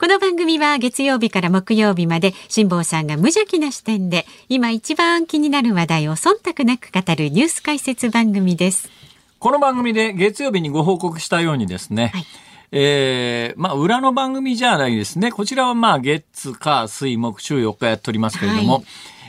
この番組は月曜日から木曜日まで辛坊さんが無邪気な視点で今一番気になる話題を忖度なく語るニュース解説番組です。この番組で月曜日にご報告したようにですね、はいえー、まあ、裏の番組じゃないですね。こちらはまあ、月、火、水、木、週4日やっておりますけれども、はい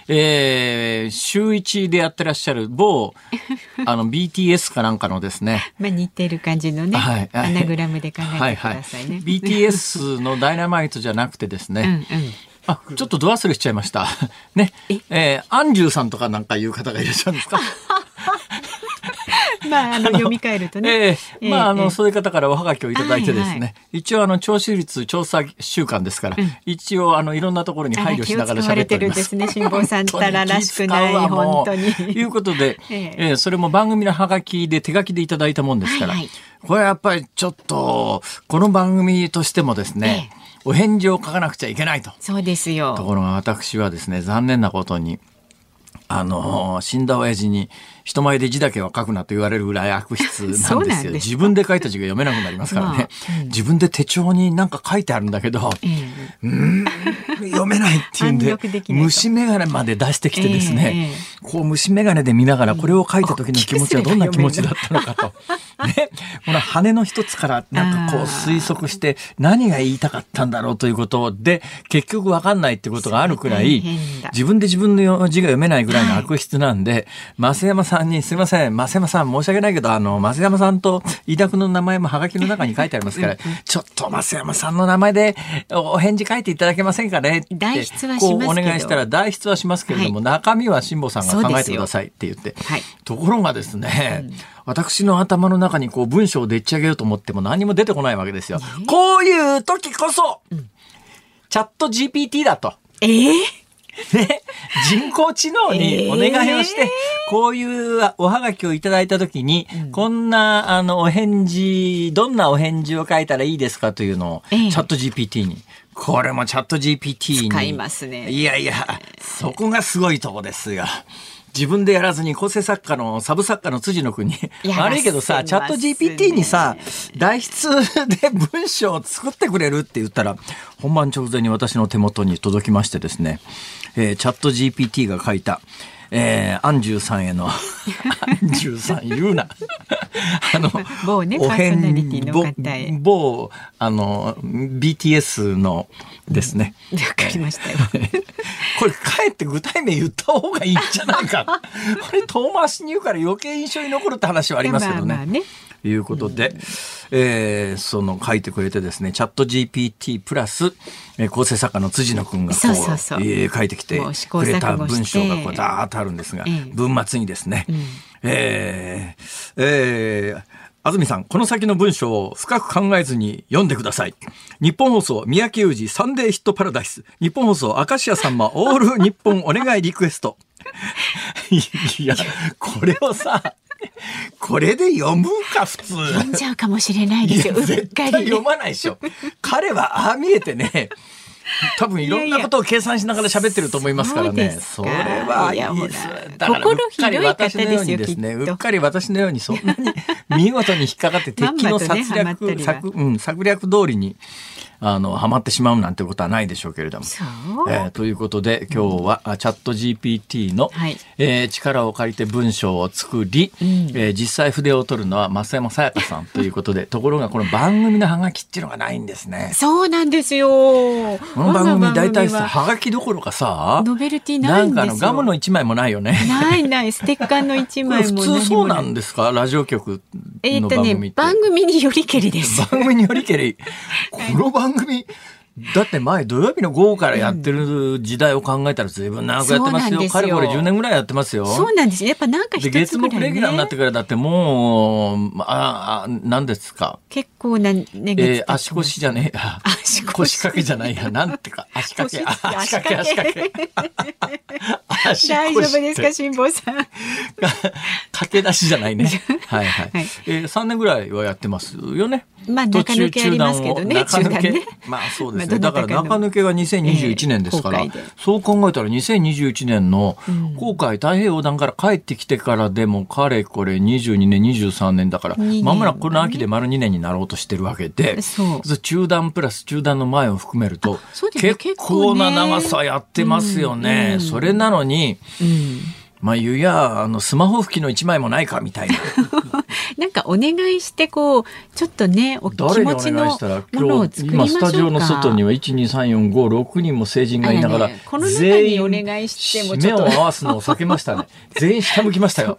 えー、週一でやってらっしゃる某、あの、BTS かなんかのですね。まあ似てる感じのね、はい、アナグラムで考えてくださいね。はいはい、BTS のダイナマイトじゃなくてですね、うんうんあ、ちょっとド忘れしちゃいました。ね。え、えー、アンジュさんとかなんかいう方がいらっしゃるんですか？まあ、あの、読み替えるとね。ええまあ、あの、そういう方からおはがきをいただいてですね、一応、あの、聴取率調査週間ですから、一応、あの、いろんなところに配慮しながら喋っております。ですね、辛坊さんたららしくない、本当に。いうことで、ええそれも番組のはがきで手書きでいただいたもんですから、これやっぱりちょっと、この番組としてもですね、お返事を書かなくちゃいけないと。そうですよ。ところが私はですね、残念なことに、あの、死んだ親父に人前で字だけは書くなと言われるぐらい悪質なんですよ。自分で書いた字が読めなくなりますからね。まあうん、自分で手帳になんか書いてあるんだけど、うん、読めないっていうんで、虫眼鏡まで出してきてですね、えー、こう虫眼鏡で見ながらこれを書いた時の気持ちはどんな気持ちだったのかと。ね、この羽の一つからなんかこう推測して何が言いたかったんだろうということで、結局わかんないってことがあるくらい、自分で自分の字が読めないぐらいの悪質なんで、増山さんにすいません、増山さん申し訳ないけど、あの、増山さんと飯田君の名前もハガキの中に書いてありますから、ちょっと増山さんの名前でお返事書いていただけませんかね。って。代筆はしますお願いしたら代筆はしますけれども、はい、中身は辛坊さんが考えてくださいって言って。はい、ところがですね、うん。私の頭の中にこう文章をでっち上げようと思っても何も出てこないわけですよ。こういう時こそ、うん、チャット GPT だと。えー？ね、人工知能にお願いをして、えー、こういうおはがきをいただいたときに、うん、こんな、あの、お返事、どんなお返事を書いたらいいですかというのを、えー、チャット GPT に。これもチャット GPT に。使いますね。いやいや、そこがすごいとこですよ。自分でやらずに構成作家のサブ作家の辻野君に悪いけどさチャット GPT にさ代筆で文章を作ってくれるって言ったら本番直前に私の手元に届きましてですね、えー、チャット GPT が書いたえー、アンジュさんへの、アンジュさん言うな。あの、某ね、パーソナリティの方へ。某、あの、BTS のですね。わ、かりましたよ。これ、かえって具体名言った方がいいんじゃないか。これ、遠回しに言うから余計印象に残るって話はありますけどね。まあまあねいうことで、うん、えー、その書いてくれてですね、チャット GPT プラス、えー、構成作家の辻野くんがこう、そえー、書いてきてくれた文章がこうダーッとあるんですが、文末にですね、うん、えー、えー、安住さん、この先の文章を深く考えずに読んでください。日本放送、三宅裕二、サンデーヒットパラダイス。日本放送、明石家さんま、オール日本お願いリクエスト。いや、これをさ、これで読むか普通。読んじゃうかもしれないですよ。絶対読まないでしょ。彼はああ見えてね多分いろんなことを計算しながら喋ってると思いますからね。それはいいです。だからうっかり私のようにですね、うっかり私のようにそんなに 見事に引っかかって敵の策略、策、うん、策略通りにあの、ハマってしまうなんてことはないでしょうけれども。えー、ということで、今日は、うん、チャット GPT の、はい、えー、力を借りて文章を作り、うん、えー、実際筆を取るのは増山さやかさんということで、ところがこの番組のハガキっていうのがないんですね。そうなんですよ。この番組大体さ、ハガキどころかさ、ノベルティないんですよ。なんかあの、ガムの一枚もないよね。ないない、ステッカーの一枚も普通そうなんですかラジオ局の番組って。えっとね、番組によりけりです。番組によりけり。この番番組だって前土曜日の午後からやってる時代を考えたら随分長くやってますよ。かれこれ10年ぐらいやってますよ。そうなんですやっぱなんか一つぐらい、ね、月木レギュラーになってからだってもう、ああ、何ですか。結構な年月、えー、足腰じゃねえや。足腰掛けじゃないや。なんてか、足掛け。足掛け、足掛け。大丈夫ですか、辛坊さん。駆け出しじゃないね。はいはい。はい、えー、3年ぐらいはやってますよね。まあ中抜けありますけどね。中抜け。ね、まあそうですね。だから中抜けが2021年ですから、えー、そう考えたら2021年の航海太平洋横断から帰ってきてからでもかれこれ22年23年だから、まもなくこの秋で丸2年になろうとしてるわけで、そう中断プラス中断の前を含めると、結構な長さやってますよね。それなのに、うんまあ、言うや、あの、スマホ拭きの一枚もないか、みたいな。なんかお願いしてこうちょっとねお気持ちのものを作りましょうか。今スタジオの外には12345人も成人がいながら、ね、この中にお願いしても目を合わすのを避けましたね。全員下向きましたよ、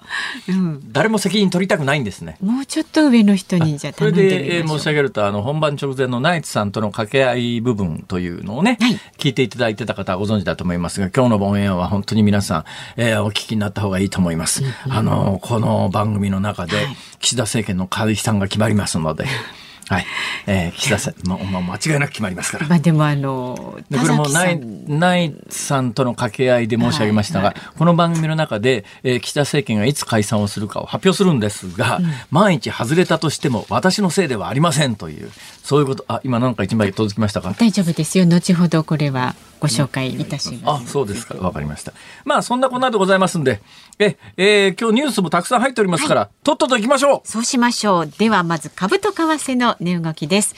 う。ん、誰も責任取りたくないんですね。もうちょっと上の人にじゃあそれで、えー、申し上げるとあの本番直前のナイツさんとの掛け合い部分というのをね、はい、聞いていただいてた方はご存知だと思いますが今日のオンエアは本当に皆さん、えー、お聞きになった方がいいと思います、うん、あのこの番組の中で、はい岸田政権の解散が決まりますので。はい、えー、岸田さん、まあ、間違いなく決まりますから。まあ、でも、あの。これもナイ、ナイさんとの掛け合いで申し上げましたが、はいはい、この番組の中で、えー、岸田政権がいつ解散をするかを発表するんですが、うん、万一外れたとしても、私のせいではありませんという。そういうこと、あ、今なんか一枚届きましたか？大丈夫ですよ。後ほど、これは。ご紹介いたします。あ、そうですか。わかりました。まあ、そんなこんなでございますんで、え、えー、今日ニュースもたくさん入っておりますから、はい、とっとと行きましょう。そうしましょう。では、まず株と為替の値動きです。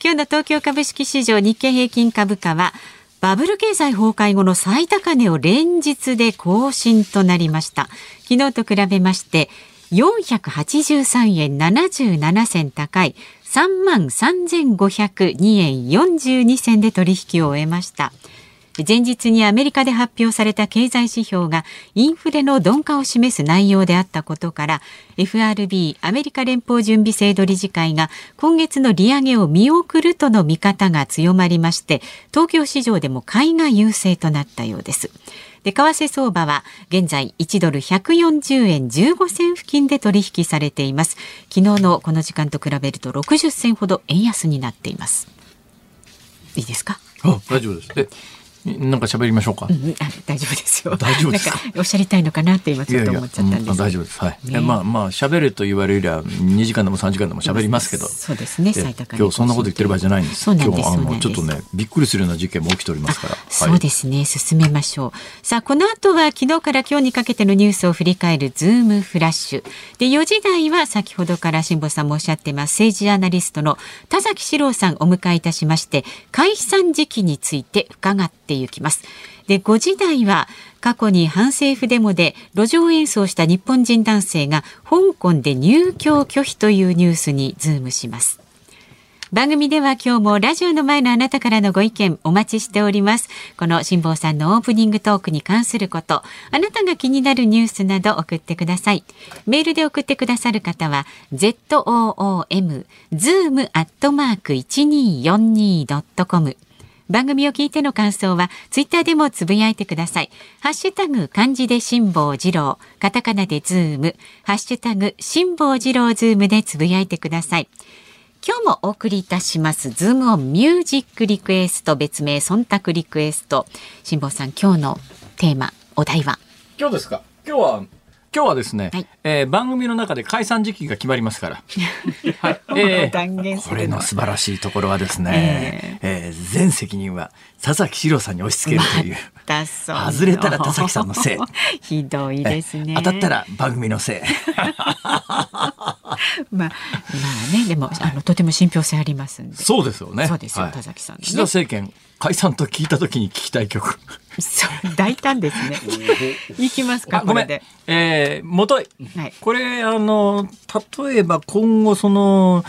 今日の東京株式市場日経平均株価は、バブル経済崩壊後の最高値を連日で更新となりました。昨日と比べまして、483円77銭高い3万3502円42銭で取引を終えました。前日にアメリカで発表された経済指標がインフレの鈍化を示す内容であったことから FRB アメリカ連邦準備制度理事会が今月の利上げを見送るとの見方が強まりまして東京市場でも買いが優勢となったようです。で為替相場は現在1ドル140円15銭付近で取引されています。昨日のこの時間と比べると60銭ほど円安になっています。いいですか？あ大丈夫ですなんか喋りましょうか。うん、あ大丈夫ですよ。大丈夫ですか？おっしゃりたいのかなって今ちょっと思っちゃったんです。いやいや大丈夫です。はい。ね、まあまあ喋ると言われりゃ二時間でも三時間でも喋りますけど。そうですね。最高今日そんなこと言ってる場合じゃないんです。今日あのちょっとねびっくりするような事件も起きておりますから。そうですね。進めましょう。さあこの後は昨日から今日にかけてのニュースを振り返るズームフラッシュ。で四時台は先ほどから辛坊さんもおっしゃってます政治アナリストの田崎史郎さんお迎えいたしまして解散時期について伺っていきます。で5時台は過去に反政府デモで路上演奏した日本人男性が香港で入居拒否というニュースにズームします。番組では今日もラジオの前のあなたからのご意見お待ちしております。この辛坊さんのオープニングトークに関することあなたが気になるニュースなど送ってください。メールで送ってくださる方は zoom zoom アットマーク 1242.com 番組を聞いての感想はツイッターでもつぶやいてください。ハッシュタグ漢字で辛坊治郎、カタカナでズーム、ハッシュタグ辛坊治郎ズームでつぶやいてください。今日もお送りいたします。ズームオンミュージックリクエスト別名忖度リクエスト。辛坊さん今日のテーマお題は？今日ですか？今日は今日はですね、はい、えー、番組の中で解散時期が決まりますから。はい。えー、これの素晴らしいところはですね、えー、えー、全責任は佐々木史郎さんに押し付けるという。外れたら田崎さんのせい。ひどいですね。当たったら番組のせい。まあ、まあね、でも、あの、とても信憑性ありますんで。そうですよね。そうですよ、はい、田崎さん、ね、岸田政権解散と聞いた時に聞きたい曲。大胆ですね。いきますか。ごめん。えー、もとい。はい、これあの例えば今後その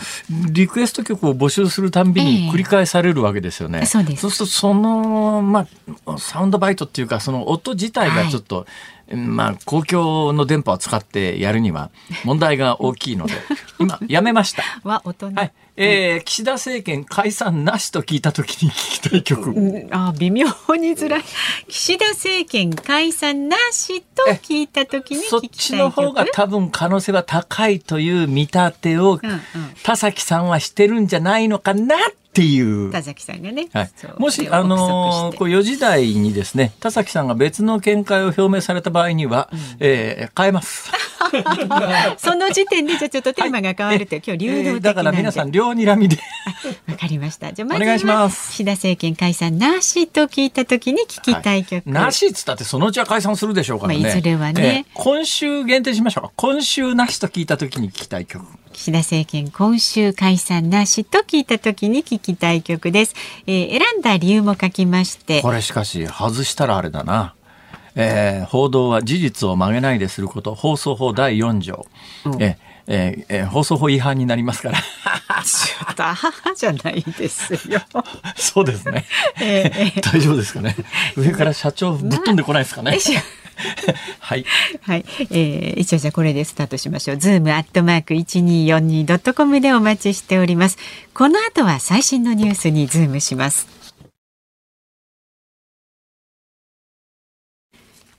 リクエスト曲を募集するたんびに繰り返されるわけですよね。えー、そうです。そうするとそのまあサウンドバイトっていうかその音自体がちょっと、はいまあ、公共の電波を使ってやるには 問題が大きいので、今、やめました。は、大人。はい。えー、岸田政権解散なしと聞いたときに聞きたい曲。うん、あ、微妙にづらい。岸田政権解散なしと聞いたときにそっちの方が多分可能性は高いという見立てを、うんうん、田崎さんはしてるんじゃないのかなっっていう。田崎さんがね、はい、もしあのー、こう4時台にですね田崎さんが別の見解を表明された場合には、うん、えー、変えます。その時点でじゃちょっとテーマが変わるって、は い、今日流動的だから皆さん両睨みで。わかりました。じゃまずは岸田政権解散なしと聞いた時に聞きたい曲、はい、なしっつったってそのうちは解散するでしょうからね、まあ、いずれはね、えー、今週限定しましょう。か今週なしと聞いた時に聞きたい曲岸田政権今週解散なしと聞いた時に聞きたい曲です、えー、選んだ理由も書きましてこれしかし外したらあれだなえー、報道は事実を曲げないですること放送法第4条、うん、ええー、えー、放送法違反になりますから。ちょっと、母じゃないですよ。そうですね。えー、大丈夫ですかね。上から社長ぶっ飛んでこないですかね。はい。はい。えー、一応じゃこれでスタートしましょう。ズームアットマーク一二四二ドットコムでお待ちしております。この後は最新のニュースにズームします。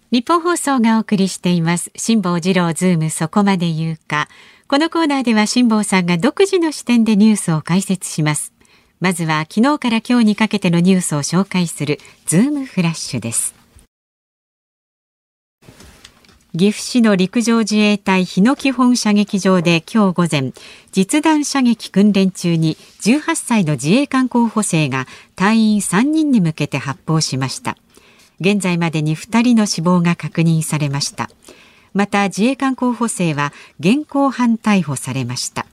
ニッポン放送がお送りしています辛坊治郎ズームそこまで言うかこのコーナーでは辛坊さんが独自の視点でニュースを解説しますまずは昨日から今日にかけてのニュースを紹介するズームフラッシュです岐阜市の陸上自衛隊日野基本射撃場で今日午前実弾射撃訓練中に18歳の自衛官候補生が隊員3人に向けて発砲しました。現在までに2人の死亡が確認されました。また自衛官候補生は現行犯逮捕されました。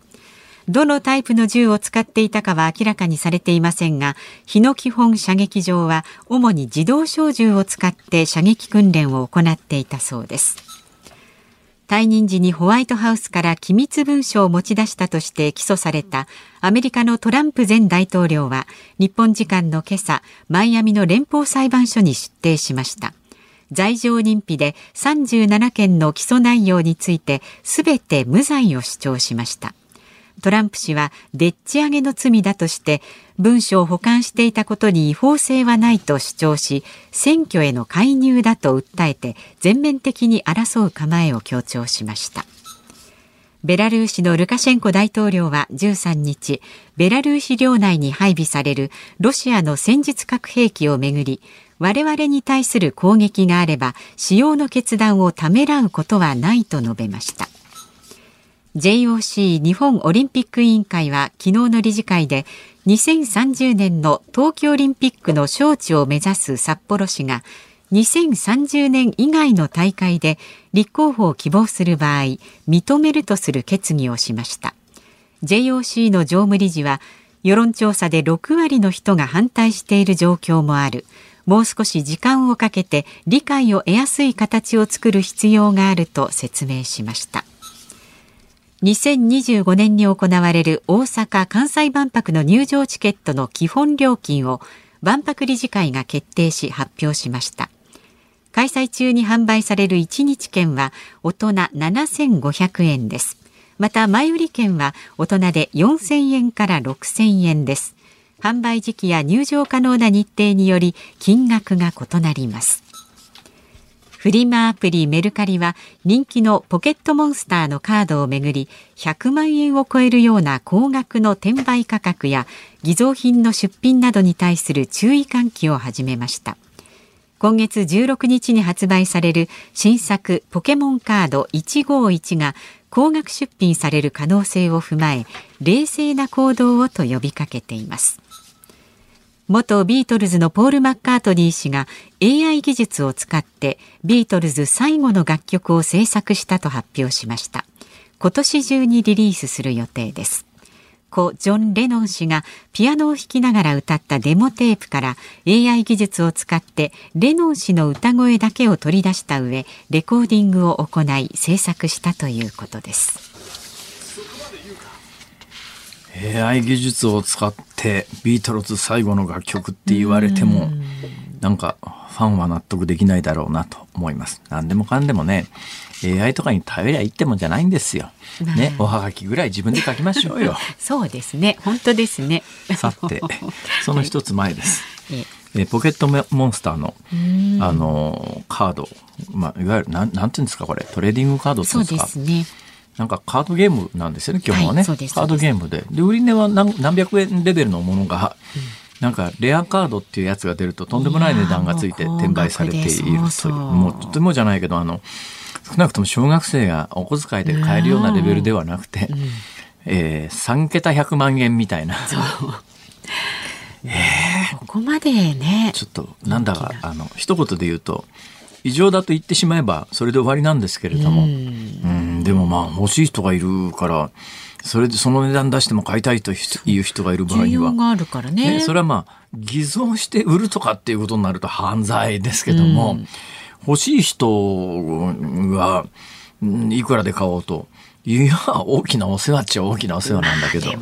どのタイプの銃を使っていたかは明らかにされていませんが日野基本射撃場は主に自動小銃を使って射撃訓練を行っていたそうです。退任時にホワイトハウスから機密文書を持ち出したとして起訴されたアメリカのトランプ前大統領は日本時間の今朝マイアミの連邦裁判所に出廷しました。罪状認否で37件の起訴内容についてすべて無罪を主張しました。トランプ氏はでっち上げの罪だとして文書を保管していたことに違法性はないと主張し選挙への介入だと訴えて全面的に争う構えを強調しました。ベラルーシのルカシェンコ大統領は13日ベラルーシ領内に配備されるロシアの戦術核兵器をめぐり我々に対する攻撃があれば使用の決断をためらうことはないと述べました。JOC 日本オリンピック委員会は昨日の理事会で2030年の冬季オリンピックの招致を目指す札幌市が2030年以外の大会で立候補を希望する場合認めるとする決議をしました。JOC の常務理事は世論調査で6割の人が反対している状況もある。もう少し時間をかけて理解を得やすい形を作る必要があると説明しました。2025年に行われる大阪・関西万博の入場チケットの基本料金を万博理事会が決定し発表しました。開催中に販売される1日券は大人7500円です。また前売り券は大人で4000円から6000円です。販売時期や入場可能な日程により金額が異なります。フリマアプリメルカリは人気のポケットモンスターのカードをめぐり100万円を超えるような高額の転売価格や偽造品の出品などに対する注意喚起を始めました。今月16日に発売される新作ポケモンカード151が高額出品される可能性を踏まえ冷静な行動をと呼びかけています。元ビートルズのポール・マッカートニー氏が AI 技術を使ってビートルズ最後の楽曲を制作したと発表しました。今年中にリリースする予定です。故ジョン・レノン氏がピアノを弾きながら歌ったデモテープから AI 技術を使ってレノン氏の歌声だけを取り出した上レコーディングを行い制作したということです。AI 技術を使ってビートルズ最後の楽曲って言われてもなんかファンは納得できないだろうなと思います。何でもかんでもね AI とかに頼りゃいいってもんじゃないんですよ。ね、おはがきぐらい自分で書きましょうよ。そうですね。本当ですね。さて、その一つ前です。えポケットモンスターのあのカード、まあ、いわゆるなんなんていうんですかこれトレーディングカードですか？そうですね。なんかカードゲームなんですよね基本はね、はい、カードゲームで。で売り値は何何百円レベルのものが、うん、なんかレアカードっていうやつが出るととんでもない値段がついて転売されているというもうとてもじゃないけどあの少なくとも小学生がお小遣いで買えるようなレベルではなくて、うん、えー、3桁100万円みたいな。えー、ここまでねちょっとなんだかあの一言で言うと異常だと言ってしまえばそれで終わりなんですけれども。うん。でもまあ欲しい人がいるからそれでその値段出しても買いたいという人がいる場合には。があるからね、ね、それはまあ偽造して売るとかっていうことになると犯罪ですけども、欲しい人がいくらで買おうと。いや大きなお世話っちゃ大きなお世話なんだけど。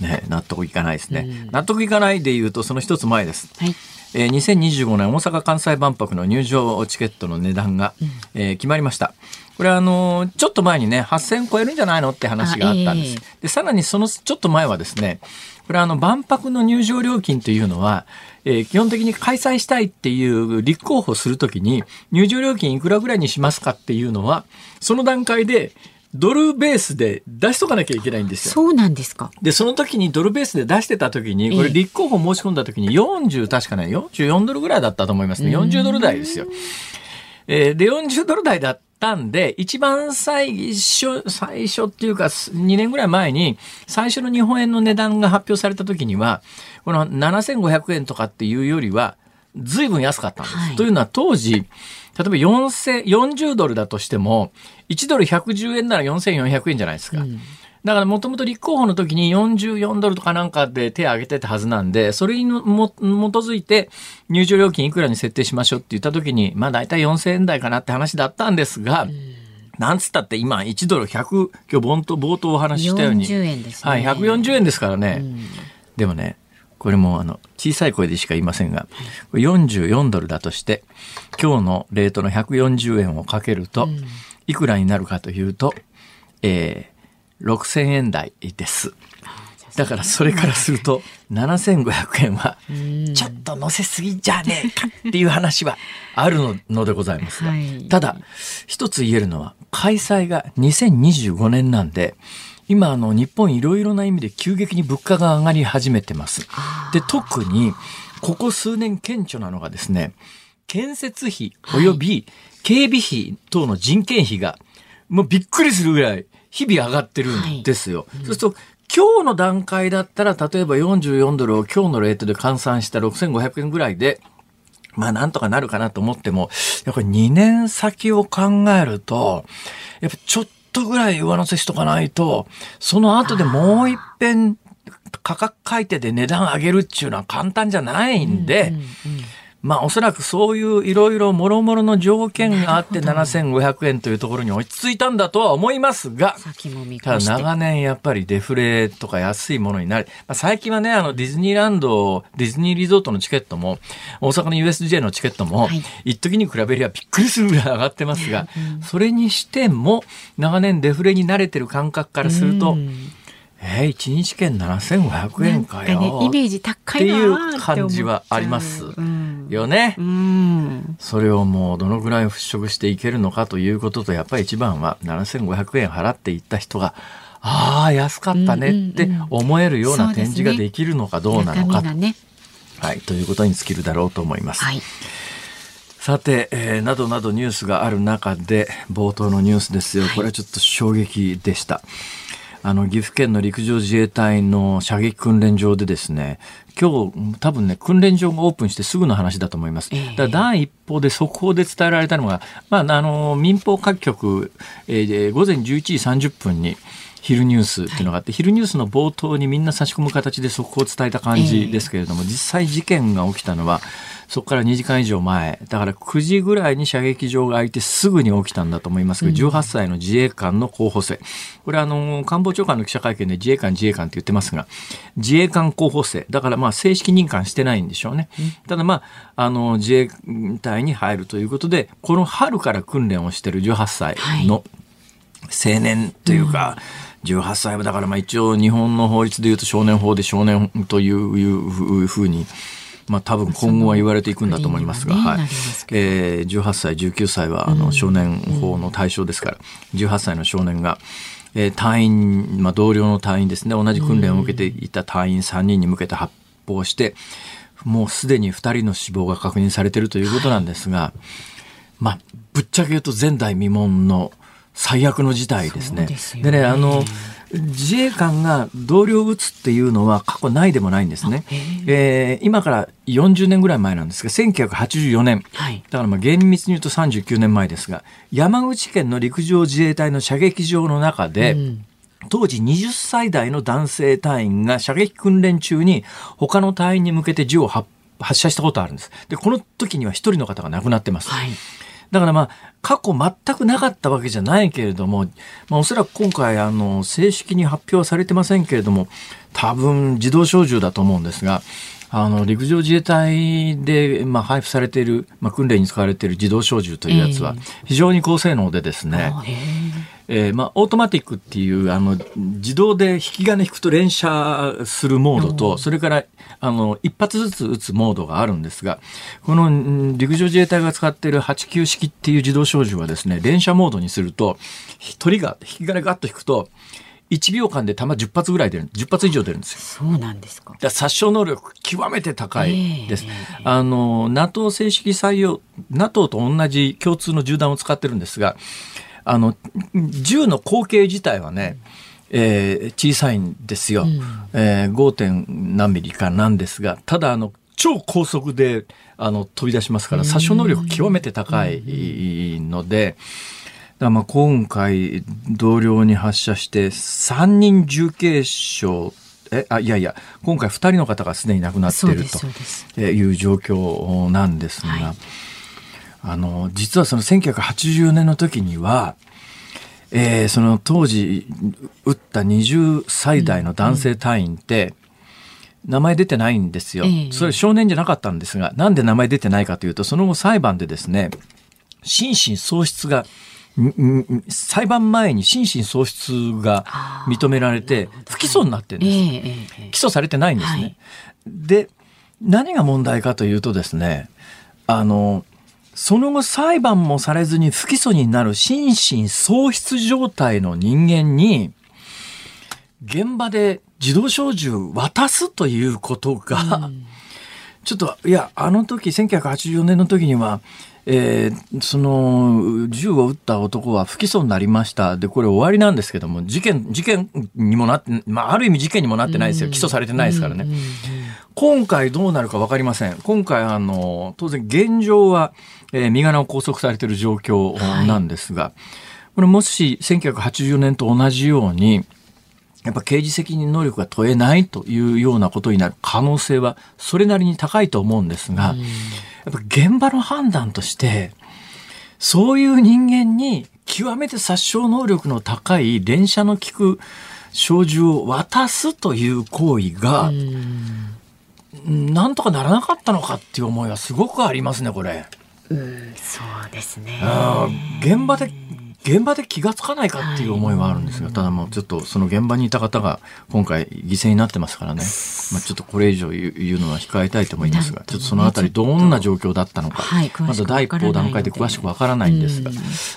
ね、納得いかないですね、うん、納得いかないで言うとその一つ前です、はいえー、2025年大阪・関西万博の入場チケットの値段が、うん、えー、決まりました。これはあのー、ちょっと前にね8000超えるんじゃないのって話があったんです、えー、でさらにそのちょっと前はですねこれはあの万博の入場料金というのは、えー、基本的に開催したいっていう立候補するときに入場料金いくらぐらいにしますかっていうのはその段階でドルベースで出しとかなきゃいけないんですよ。そうなんですか。で、その時にドルベースで出してた時に、これ立候補申し込んだ時に40、確かね、44ドルぐらいだったと思いますね。40ドル台ですよ。えー、で、40ドル台だったんで、一番最初、最初っていうか、2年ぐらい前に、最初の日本円の値段が発表された時には、この7500円とかっていうよりは、随分安かったんです。はい、というのは当時、例えば40ドルだとしても、1ドル110円なら4400円じゃないですか。うん、だからもともと立候補の時に44ドルとかなんかで手を挙げてたはずなんで、それにも基づいて入場料金いくらに設定しましょうって言った時に、まあ大体4000円台かなって話だったんですが、うんなんつったって今1ドル100、今日冒頭冒頭お話ししたように。40円ですね。はい、140円ですからね。うん、でもね、これもあの小さい声でしか言いませんが、44ドルだとして、今日のレートの140円をかけると、いくらになるかというと、えー、6000円台です。だからそれからすると7500円はちょっと乗せすぎじゃねえかっていう話はあるのでございますが、ただ一つ言えるのは開催が2025年なんで今あの日本いろいろな意味で急激に物価が上がり始めてます。で特にここ数年顕著なのがですね建設費及び警備費等の人件費が、もうびっくりするぐらい日々上がってるんですよ。はいうん、そうすると、今日の段階だったら、例えば44ドルを今日のレートで換算した6500円ぐらいで、まあなんとかなるかなと思っても、やっぱり2年先を考えると、やっぱちょっとぐらい上乗せしとかないと、その後でもう一遍価格改定で値段上げるっていうのは簡単じゃないんで、うんうんうん。まあおそらくそういういろいろもろもろの条件があって7500円というところに落ち着いたんだとは思いますが、ただ長年やっぱりデフレとか安いものになり、まあ、最近はね、あのディズニーランド、ディズニーリゾートのチケットも、大阪の USJ のチケットも、一時に比べりゃびっくりするぐらい上がってますが、それにしても長年デフレに慣れてる感覚からすると、えー、1日券7500円かよ、ね、イメージ高いっていう感じはあります。よね、うん、それをもうどのぐらい払拭していけるのかということとやっぱり一番は7500円払っていった人がああ安かったねって思えるような展示ができるのかどうなのか、ね、はい、ということに尽きるだろうと思います。はい。さて、えー、などなどニュースがある中で冒頭のニュースですよ。これはちょっと衝撃でした。あの、岐阜県の陸上自衛隊の射撃訓練場でですね、今日多分ね、訓練場がオープンしてすぐの話だと思います。だ第一報で速報で伝えられたのが、まあ、あの、民放各局、えー、午前11時30分に、昼ニュースっていうのがあって、はい、昼ニュースの冒頭にみんな差し込む形で速報を伝えた感じですけれども、実際事件が起きたのはそこから2時間以上前、だから9時ぐらいに射撃場が開いてすぐに起きたんだと思いますが、18歳の自衛官の候補生。これあの、官房長官の記者会見で自衛官自衛官って言ってますが、自衛官候補生。だからまあ正式任官してないんでしょうね。ただまあ、あの、自衛隊に入るということで、この春から訓練をしている18歳の青年というか、はい18歳はだからまあ一応日本の法律でいうと少年法で少年というふうにまあ多分今後は言われていくんだと思いますが、はい。えー、18歳、19歳はあの少年法の対象ですから、18歳の少年が、えー、隊員、まあ同僚の隊員ですね、同じ訓練を受けていた隊員3人に向けて発砲して、もうすでに2人の死亡が確認されているということなんですが、はい、まあ、ぶっちゃけ言うと前代未聞の最悪の事態ですね。で、ね、ね、あの、自衛官が同僚を撃つっていうのは過去ないでもないんですね。えー、今から40年ぐらい前なんですが、1984年。はい、だからまあ厳密に言うと39年前ですが、山口県の陸上自衛隊の射撃場の中で、うん当時20歳代の男性隊員が射撃訓練中に他の隊員に向けて銃を発射したことあるんです。で、この時には一人の方が亡くなってます。はいだからまあ、過去全くなかったわけじゃないけれども、まあおそらく今回あの、正式に発表はされてませんけれども、多分自動小銃だと思うんですが、あの、陸上自衛隊で、まあ、配布されている、まあ、訓練に使われている自動小銃というやつは、非常に高性能でですね、え。ー、まあ、オートマティックっていう、あの、自動で引き金引くと連射するモードと、それから、あの、一発ずつ撃つモードがあるんですが、この陸上自衛隊が使っている89式っていう自動小銃はですね、連射モードにすると、鳥が引き金ガッと引くと、1秒間で弾10発ぐらい出る、10発以上出るんですよ。そうなんですか。殺傷能力極めて高いです。えー、あの、NATO 正式採用、NATO と同じ共通の銃弾を使ってるんですが、あの、銃の口径自体はね、えー、小さいんですよ。うん、えー、5. 点何ミリかなんですが、ただあの、超高速であの飛び出しますから殺傷能力極めて高いので、だまあ今回同僚に発射して3人重軽傷えあいやいや今回2人の方がすでに亡くなっているという状況なんですが。はいあの、実はその1980年の時には、えー、その当時撃った20歳代の男性隊員って、名前出てないんですよ。それ少年じゃなかったんですが、なんで名前出てないかというと、その後裁判でですね、心神喪失が、裁判前に心神喪失が認められて、不起訴になってるんです。起訴されてないんですね。はい、で、何が問題かというとですね、あの、その後裁判もされずに不起訴になる心神喪失状態の人間に、現場で自動小銃渡すということが、うん、ちょっと、いや、あの時、1984年の時には、えー、その、銃を撃った男は不起訴になりました。で、これ終わりなんですけども、事件、事件にもなって、まあ、ある意味事件にもなってないですよ。起訴されてないですからね。今回どうなるか分かりません。今回、あの、当然現状は、えー、身柄を拘束されている状況なんですが、はい、これもし1984年と同じように、やっぱ刑事責任能力が問えないというようなことになる可能性はそれなりに高いと思うんですが、やっぱ現場の判断として、そういう人間に極めて殺傷能力の高い連射の効く小銃を渡すという行為が、なんとかならなかったのかっていう思いはすごくありますね、これ。うん、そうですね。現場で現場で気がつかないかっていう思いはあるんですが、はい、ただもうちょっとその現場にいた方が今回犠牲になってますからね、まあ、ちょっとこれ以上言うのは控えたいと思いますが、ちょっとそのあたりどんな状況だったのか、はい、まだ第一報段階で詳しくわからないんですが、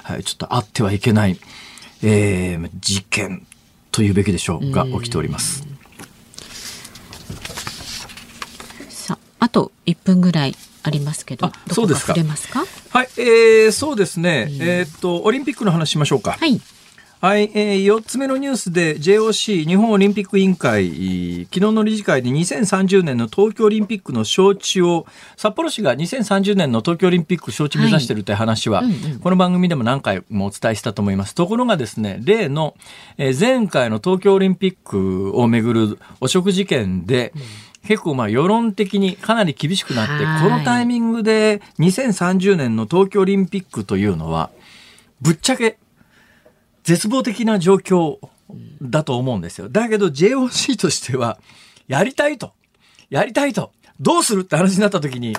はい、ちょっとあってはいけない、えー、事件というべきでしょうが起きております。さあ、あと1分ぐらいありますけど、そうですか。はい、えー、そうですね。えー、っとオリンピックの話しましょうか。はい。はい、えー、4つ目のニュースで JOC 日本オリンピック委員会昨日の理事会で2030年の東京オリンピックの招致を札幌市が2030年の東京オリンピック招致目指しているという話は、はいうんうん、この番組でも何回もお伝えしたと思いますところがですね例の、えー、前回の東京オリンピックをめぐる汚職事件で、うん結構まあ世論的にかなり厳しくなって、このタイミングで2030年の東京オリンピックというのは、ぶっちゃけ絶望的な状況だと思うんですよ。だけど JOC としては、やりたいと。やりたいと。どうするって話になった時に、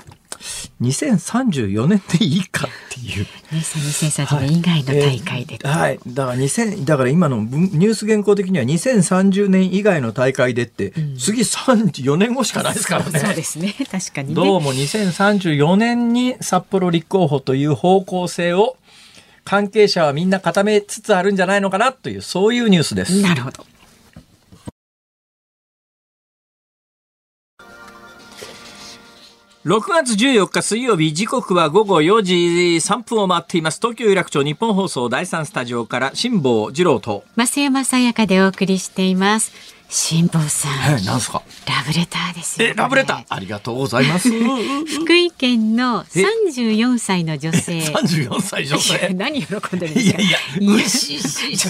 2034年でいいかっていう。2034年以外の大会で、はい、はい、だから2000だから今のニュース原稿的には2030年以外の大会でって、うん、次34年後しかないですからね。そうですね 確かに、ね、どうも2034年に札幌立候補という方向性を関係者はみんな固めつつあるんじゃないのかなというそういうニュースです。なるほど。6月14日水曜日時刻は午後4時3分を回っています。東京有楽町日本放送第3スタジオから辛坊治郎と。増山さやかでお送りしています。辛坊さん。え、なんすか？ラブレターですよ、え、ラブレター。ありがとうございます。福井県の三十四歳の女性。三十四歳女性？何喜んでるんですか？いやいや、うししし。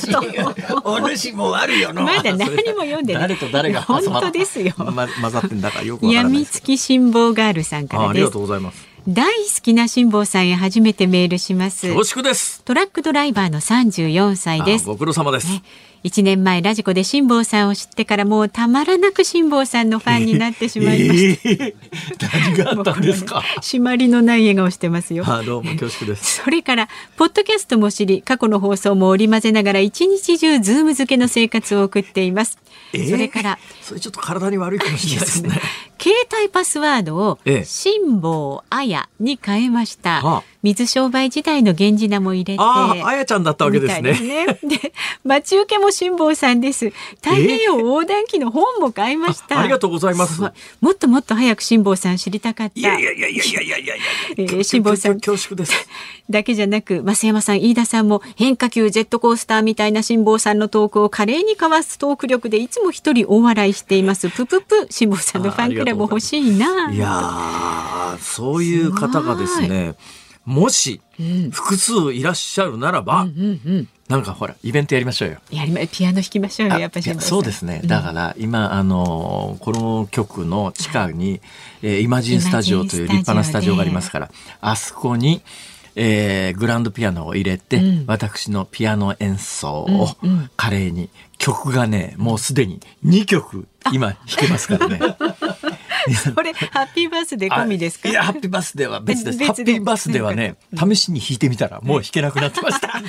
お主もあるよまだ何も読んで誰と誰が本当ですよ。ま、混ざってんだからよくやみつき辛坊ガールさんからありがとうございます。大好きな辛坊さんへ初めてメールします恐縮ですトラックドライバーの34歳ですご苦労様です、ね1年前ラジコで辛坊さんを知ってからもうたまらなく辛坊さんのファンになってしまいました。えー、何があったんですか？締まりのない笑顔してますよ。あどうも恐縮です。それからポッドキャストも知り過去の放送も織り交ぜながら一日中ズーム漬けの生活を送っています。えー、それからそれちょっと体に悪いかもしれないですね。携帯パスワードを辛坊あやに変えました。はあ水商売時代の源氏名も入れてああやちゃんだったわけですね。で、ね、待ち受けも辛坊さんです。太平洋横断機の本も買いました。ありがとうございます。もっともっと早く辛坊さん知りたかった。いやいやいやいやいやいやいやえー、辛坊さん恐縮です。だけじゃなく増山さん飯田さんも変化球ジェットコースターみたいな辛坊さんのトークを華麗にかわすトーク力でいつも一人大笑いしていますプププ辛坊さんのファンクラブ欲しいな。いやそういう方がですね。もし複数いらっしゃるならば、うんうんうん、なんかほらイベントやりましょうよ。やりまピアノ弾きましょうよやっぱりそうですね。だから今あのこの局の地下に、えー、イマジンスタジオという立派なスタジオがありますから、あそこに。えー、グランドピアノを入れて、うん、私のピアノ演奏を華麗に、曲がねもうすでに2曲今弾けますからね。それハッピーバースデー込みですか？いやハッピーバースデーは別です。ハッピーバースデーはね試しに弾いてみたらもう弾けなくなってました。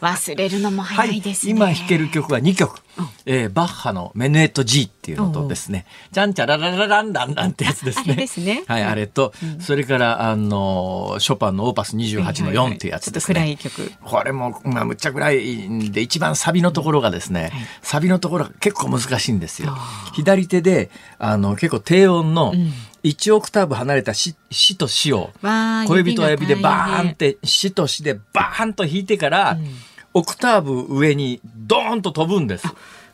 忘れるのも早いですね、はい、今弾ける曲は2曲、うん、えー、バッハのメネート G っていうのとですねじゃんちゃららららんらんなんてやつですね。ですね。はいあれと、うん、それからあのショパンのオーパス28の4っていうやつですね、はいはい、暗い曲。これもまあむっちゃ暗いで一番サビのところがですね、はい、サビのところが結構難しいんですよ。左手であの結構低音の1オクターブ離れたししとしを小指と親指でバーンってしとしでバーンと弾いてから、うん、オクターブ上にドーンと飛ぶんです。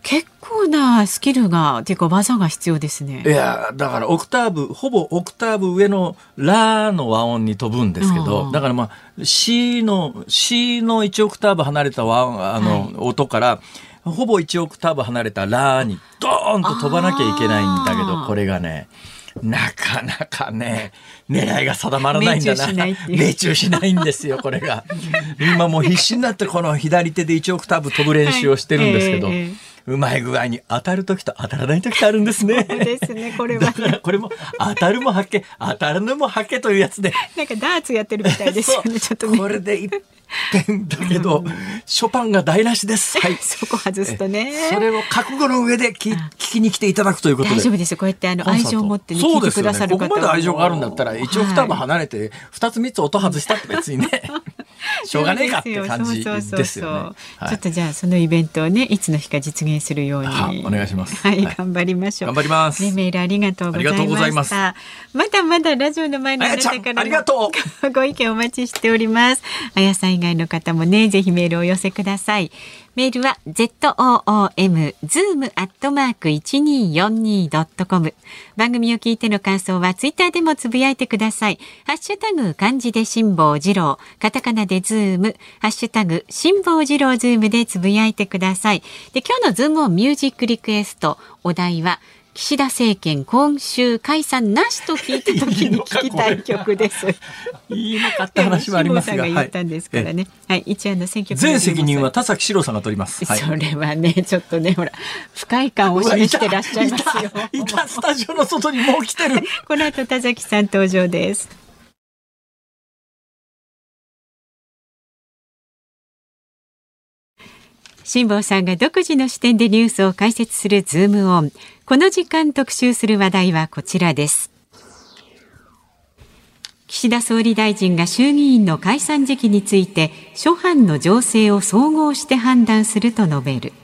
結構なスキルがっていうか技が必要ですね。いやだからオクターブほぼオクターブ上のラの和音に飛ぶんですけど、だからまあ C の C の1オクターブ離れた和あの、はい、音からほぼ1オクターブ離れたラにドーンと飛ばなきゃいけないんだけどこれがねなかなかね、狙いが定まらないんだな。命中しないんですよ、これが。今もう必死になってこの左手で1オクターブ飛ぶ練習をしてるんですけど、はいえー、うまい具合に当たる時と当たらない時とあるんですね。ですね、これは、ね、これも当たるもはけ、当たるのもはけというやつで。なんかダーツやってるみたいですよね、ちょっと、ね、これで一点だけど、ショパンが台無しです。はい。そこ外すとね。それを覚悟の上で聞きに来ていただくということで。大丈夫ですこうやってあの愛情を持ってね、聞いてくださる方、ね、ここまで愛情があるんだったら、一応二部離れて、二つ三つ音外したって別にね。しょうがねえかって感じですよね。ちょっとじゃあそのイベントをねいつの日か実現するようにお願いします。はい、頑張りましょう。頑張ります。ねメールありがとうございました。まだまだラジオの前のあなたからありがとうご意見お待ちしております。あやさん以外の方もねぜひメールをお寄せください。メールは zoom zoom アットマーク一二四二ドットコム。番組を聞いての感想はツイッターでもつぶやいてください。ハッシュタグ漢字で辛坊治郎、カタカナでズーム、ハッシュタグ辛坊治郎ズームでつぶやいてください。で今日のズームオンミュージックリクエストお題は岸田政権今週解散なしと聞いた時に聞きたい曲です。いいのかって話はありますが、言っ。はい、一案の選挙全責任は田崎史郎さんが取ります。それはね、ちょっとね、ほら不快感を示してらっしゃいますよ。いたスタジオの外にもう来てる。この後田崎さん登場です。辛坊さんが独自の視点でニュースを解説するズームオン。この時間特集する話題はこちらです。岸田総理大臣が衆議院の解散時期について諸般の情勢を総合して判断すると述べる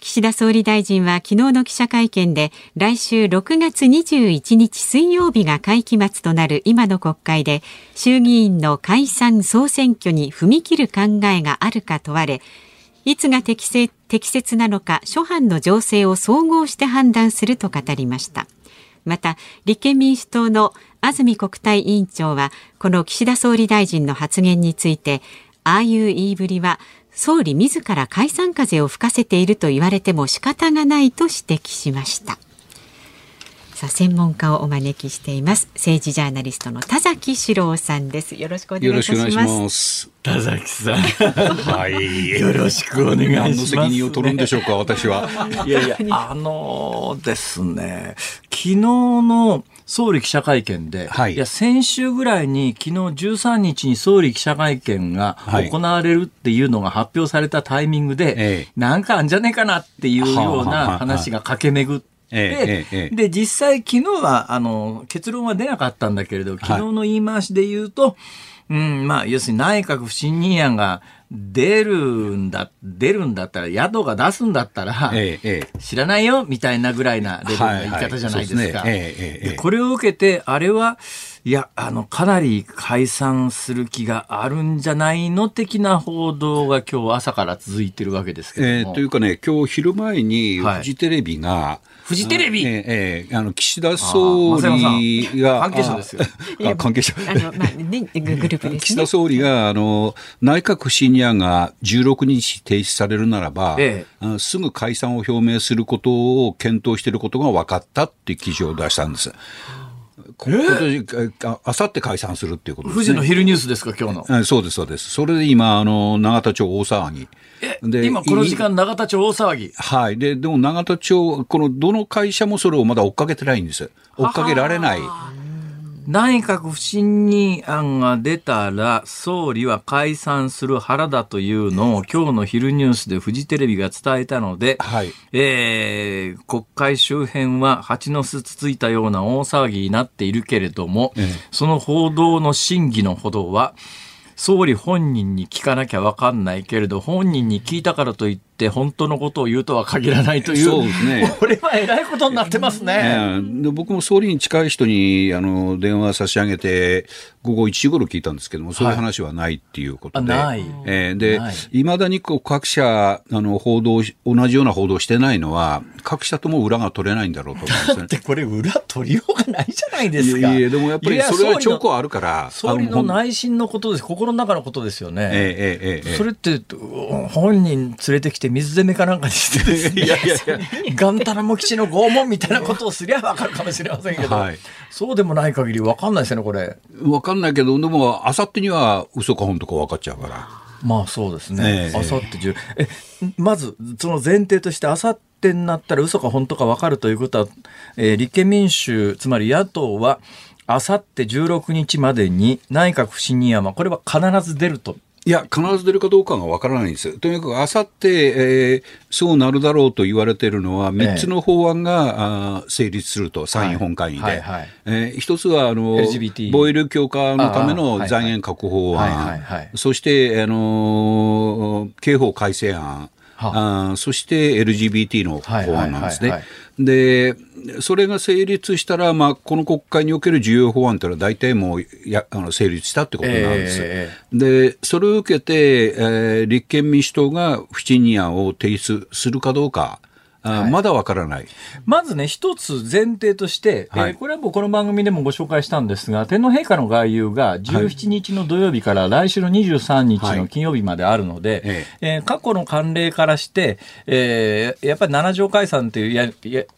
岸田総理大臣は昨日の記者会見で来週6月21日水曜日が会期末となる今の国会で衆議院の解散総選挙に踏み切る考えがあるか問われいつが適切適切なのか諸般の情勢を総合して判断すると語りました。また立憲民主党の安住国対委員長はこの岸田総理大臣の発言についてああいう言いぶりは総理自ら解散風を吹かせていると言われても仕方がないと指摘しました。さあ専門家をお招きしています。政治ジャーナリストの田崎史郎さんです。よろしくお願いします。田崎さん。はい。よろしくお願いします。責任を取るんでしょうか私は。いやいやあのですね昨日の総理記者会見で、はい、いや先週ぐらいに昨日13日に総理記者会見が行われるっていうのが発表されたタイミングで、はい、なんかあんじゃねえかなっていうような話が駆け巡って。で、で、実際昨日は、あの、結論は出なかったんだけれど、昨日の言い回しで言うと、はい、うん、まあ、要するに内閣不信任案が出るんだ、出るんだったら、宿が出すんだったら、ええ、知らないよみたいなぐらいなレベルの言い方じゃないですか。これを受けて、あれは、いや、あの、かなり解散する気があるんじゃないの的な報道が今日朝から続いてるわけですけどえー、というかね、今日昼前にフジテレビが、はいフジテレビ、ええー、あの岸田総理が関係者ですよ。関係者。あのまあねグループです、ね、岸田総理があの内閣不信任案が16日提出されるならば、ええ、すぐ解散を表明することを検討していることが分かったって記事を出したんです。あさって解散するっていうことですね。富士の昼ニュースですか、今日の。そうです、そうです。それで今、あの、永田町大騒ぎ。で今この時間、永田町大騒ぎ。はい。で、でも永田町、このどの会社もそれをまだ追っかけてないんです。追っかけられない。内閣不信任案が出たら総理は解散する腹だというのを今日の昼ニュースでフジテレビが伝えたので、はい、えー、国会周辺は蜂の巣つついたような大騒ぎになっているけれども、ええ、その報道の真偽のほどは総理本人に聞かなきゃ分かんないけれど本人に聞いたからといってって本当のことを言うとは限らないという、そうですね、これはえらいことになってますね。で僕も総理に近い人にあの電話差し上げて、午後1時ごろ聞いたんですけども、そういう話はないっていうことで、はい、えー、で、いまだにこう各社あの報道、同じような報道してないのは、各社とも裏が取れないんだろうと思うんですね。だってこれ、裏取りようがないじゃないですか。いやいや、でもやっぱりそれは兆候あるから。総理の内心のことです、心の中のことですよね。えー、えー、えー、それって、本人連れてきて水攻めかなんかにしてですね、いやいやいや、ガンタラモ基地の拷問みたいなことをすりゃ分かるかもしれませんけど、はい、そうでもない限り分かんないですよね、これ。分かんないけど、でも、あさってには嘘か本当か分かっちゃうから。まあそうですね。あさって中。え、まず、その前提として、あさってになったら嘘か本当か分かるということは、えー、立憲民主、つまり野党は、あさって16日までに内閣不信任案は、これは必ず出るといや、必ず出るかどうかがわからないんです。とにかく、あさって、えー、そうなるだろうと言われているのは、3つの法案が、えあ成立すると、参院本会議で。はいはい、えー、一つは、あの、LGBT、防衛力強化のための財源確保法案、そして、あの、刑法改正案、あ。そして LGBT の法案なんですね。で、それが成立したら、まあ、この国会における重要法案というのは大体もうやあの成立したってことなんです。えー、で、それを受けて、えー、立憲民主党が不信任案を提出するかどうか、はい、まだわからない。まずね、一つ前提として、はい、えー、これはもうこの番組でもご紹介したんですが、天皇陛下の外遊が17日の土曜日から来週の23日の金曜日まであるので、はい、え。えー、過去の慣例からして、えー、やっぱり七条解散といういや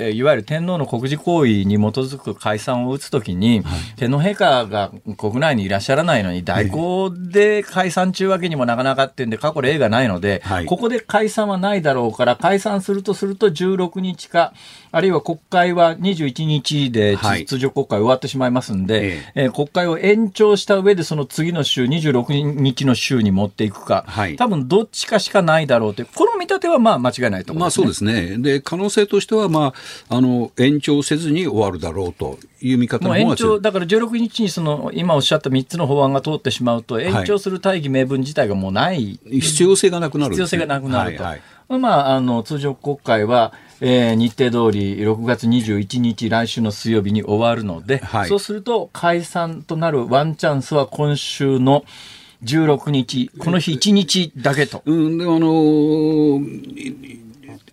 いわゆる天皇の国事行為に基づく解散を打つときに、はい、天皇陛下が国内にいらっしゃらないのに、代行で解散中わけにもなかなかってんで、過去例がないので、ここで解散はないだろうから、解散するとすると、16日か、あるいは国会は21日で通常国会終わってしまいますんで、はい、えー、国会を延長した上でその次の週、26日の週に持っていくか、はい、多分どっちかしかないだろうという、この見立てはまあ間違いないと思います、ね、まあそうですね。で、可能性としては、まあ、あの、延長せずに終わるだろうという見方の延長、だから16日にその、今おっしゃった3つの法案が通ってしまうと、延長する大義名分自体がもうない、はい、必要性がなくなる、必要性がなくなると。はいはいまあ、あの通常国会は、えー、日程通り6月21日、来週の水曜日に終わるので、はい、そうすると解散となるワンチャンスは今週の16日、この日1日だけと。うん、でもあのー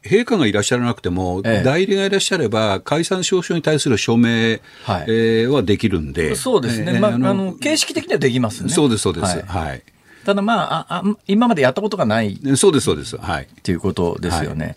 陛下がいらっしゃらなくても、ええ、代理がいらっしゃれば、解散証書に対する署名、はい、えー、はできるんで、そうですね、えー、まあ、あの形式的にはできますね。そうです、そうです。はい、はいただまああ今までやったことがないそうですそうですはいっていうことですよね。はい、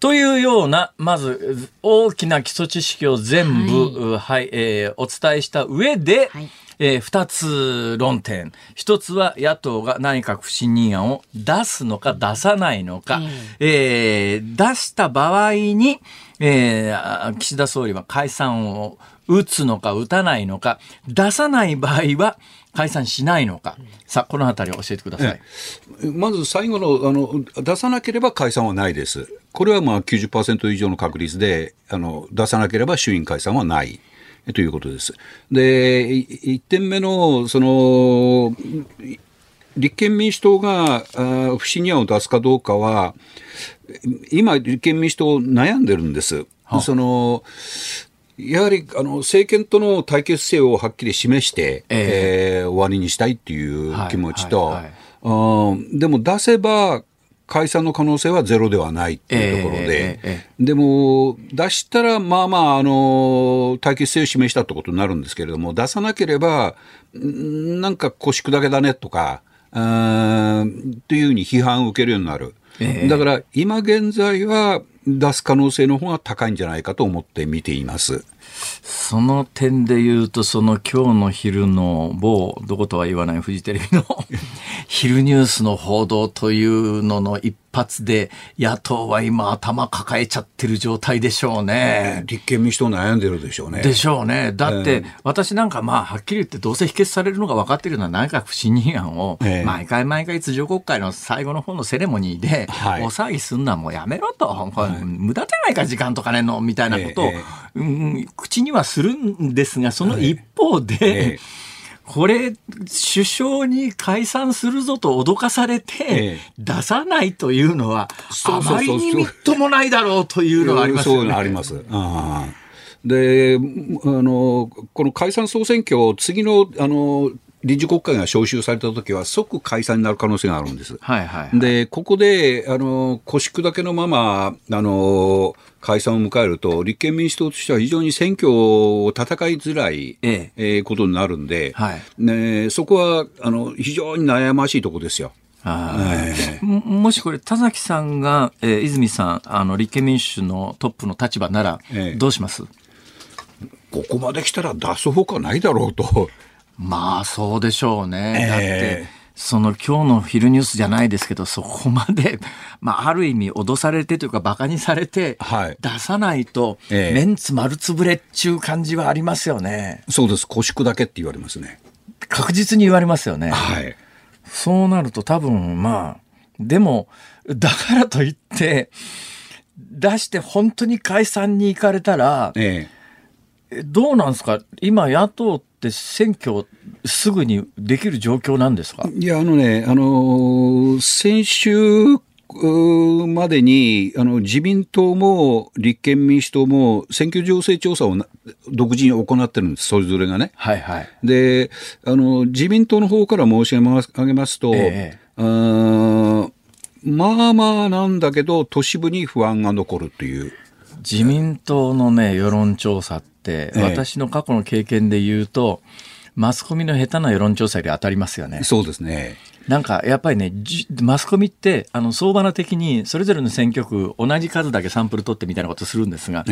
というようなまず大きな基礎知識を全部、はい、はい、えー、お伝えした上で、はいえー、2つ論点。1つは野党が内閣不信任案を出すのか出さないのか。えー、出した場合に、えー、岸田総理は解散を打つのか打たないのか。出さない場合は、解散しないのか、さあ、このあたりを教えてください、まず最後のあの、出さなければ解散はないです、これはまあ90%以上の確率であの、出さなければ衆院解散はない。ということです。で、1点目の、その、立憲民主党が不信任案を出すかどうかは、今、立憲民主党悩んでるんです。そのやはりあの政権との対決姿勢をはっきり示して、えー、えー、終わりにしたいっていう気持ちと、はいはい。はい、でも出せば解散の可能性はゼロではないっていうところで、えー、でも、出したら、まあまあ、あの、対決性を示したってことになるんですけれども、出さなければ、なんか腰砕けだねとか、うんというふうに批判を受けるようになる。えー、だから、今現在は出す可能性の方が高いんじゃないかと思って見ています。その点で言うと、その今日の昼の某、どことは言わないフジテレビの 昼ニュースの報道というのの一発で、野党は今頭抱えちゃってる状態でしょうね。立憲民主党悩んでるでしょうね。でしょうね。だって、私なんかまあ、はっきり言ってどうせ否決されるのが分かってるのは内閣不信任案を、毎回毎回通常国会の最後の方のセレモニーで、大騒ぎすんのはもうやめろと。無駄じゃないか、時間と金の、みたいなことを、うん、口にはするんですが、その一方で、これ、首相に解散するぞと脅かされて、出さないというのは、あまりにみっともないだろうというのがありますよね。あります。で、あの、この解散総選挙、次の、あの、臨時国会が召集されたときは、即解散になる可能性があるんです。はいはい、はい、で、ここで、あの、腰砕けのまま、あの、解散を迎えると、立憲民主党としては非常に選挙を戦いづらい、ええ。ー、ことになるんで、はい、ね、そこはあの非常に悩ましいところですよ。えー、もしこれ、田崎さんが、えー、泉さん、あの立憲民主のトップの立場なら、どうします、えー、ここまで来たら出すほかないだろうと。まあ、そうでしょうね。だって、その今日の昼ニュースじゃないですけど、そこまで、まあ、ある意味脅されてというか、馬鹿にされて、出さないと、メンツ丸つぶれっちゅう感じはありますよね。そうです。腰砕けって言われますね。確実に言われますよね。はい。そうなると多分、まあ、でも、だからといって、出して本当に解散に行かれたら、ええ、どうなんですか？今野党って選挙すぐにできる状況なんですか？いや、あのね、あの、先週までにあの自民党も立憲民主党も選挙情勢調査を独自に行ってるんです、それぞれがね。はいはい、であの自民党の方から申し上げますと、えあまあまあなんだけど、都市部に不安が残るという。自民党のね、世論調査って、私の過去の経験で言うと、マスコミの下手な世論調査より当たりますよね。そうですね。なんかやっぱりね、マスコミって、あの相場な的にそれぞれの選挙区、同じ数だけサンプル取ってみたいなことするんですが、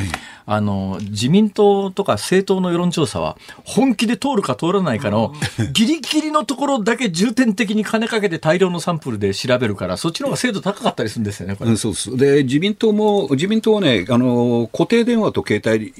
あの自民党とか政党の世論調査は、本気で通るか通らないかの、ぎりぎりのところだけ重点的に金かけて大量のサンプルで調べるから、そっちの方が精度高かったりするんですよね、これ。そうです。で自民党も、自民党はね、あの固定電話と携帯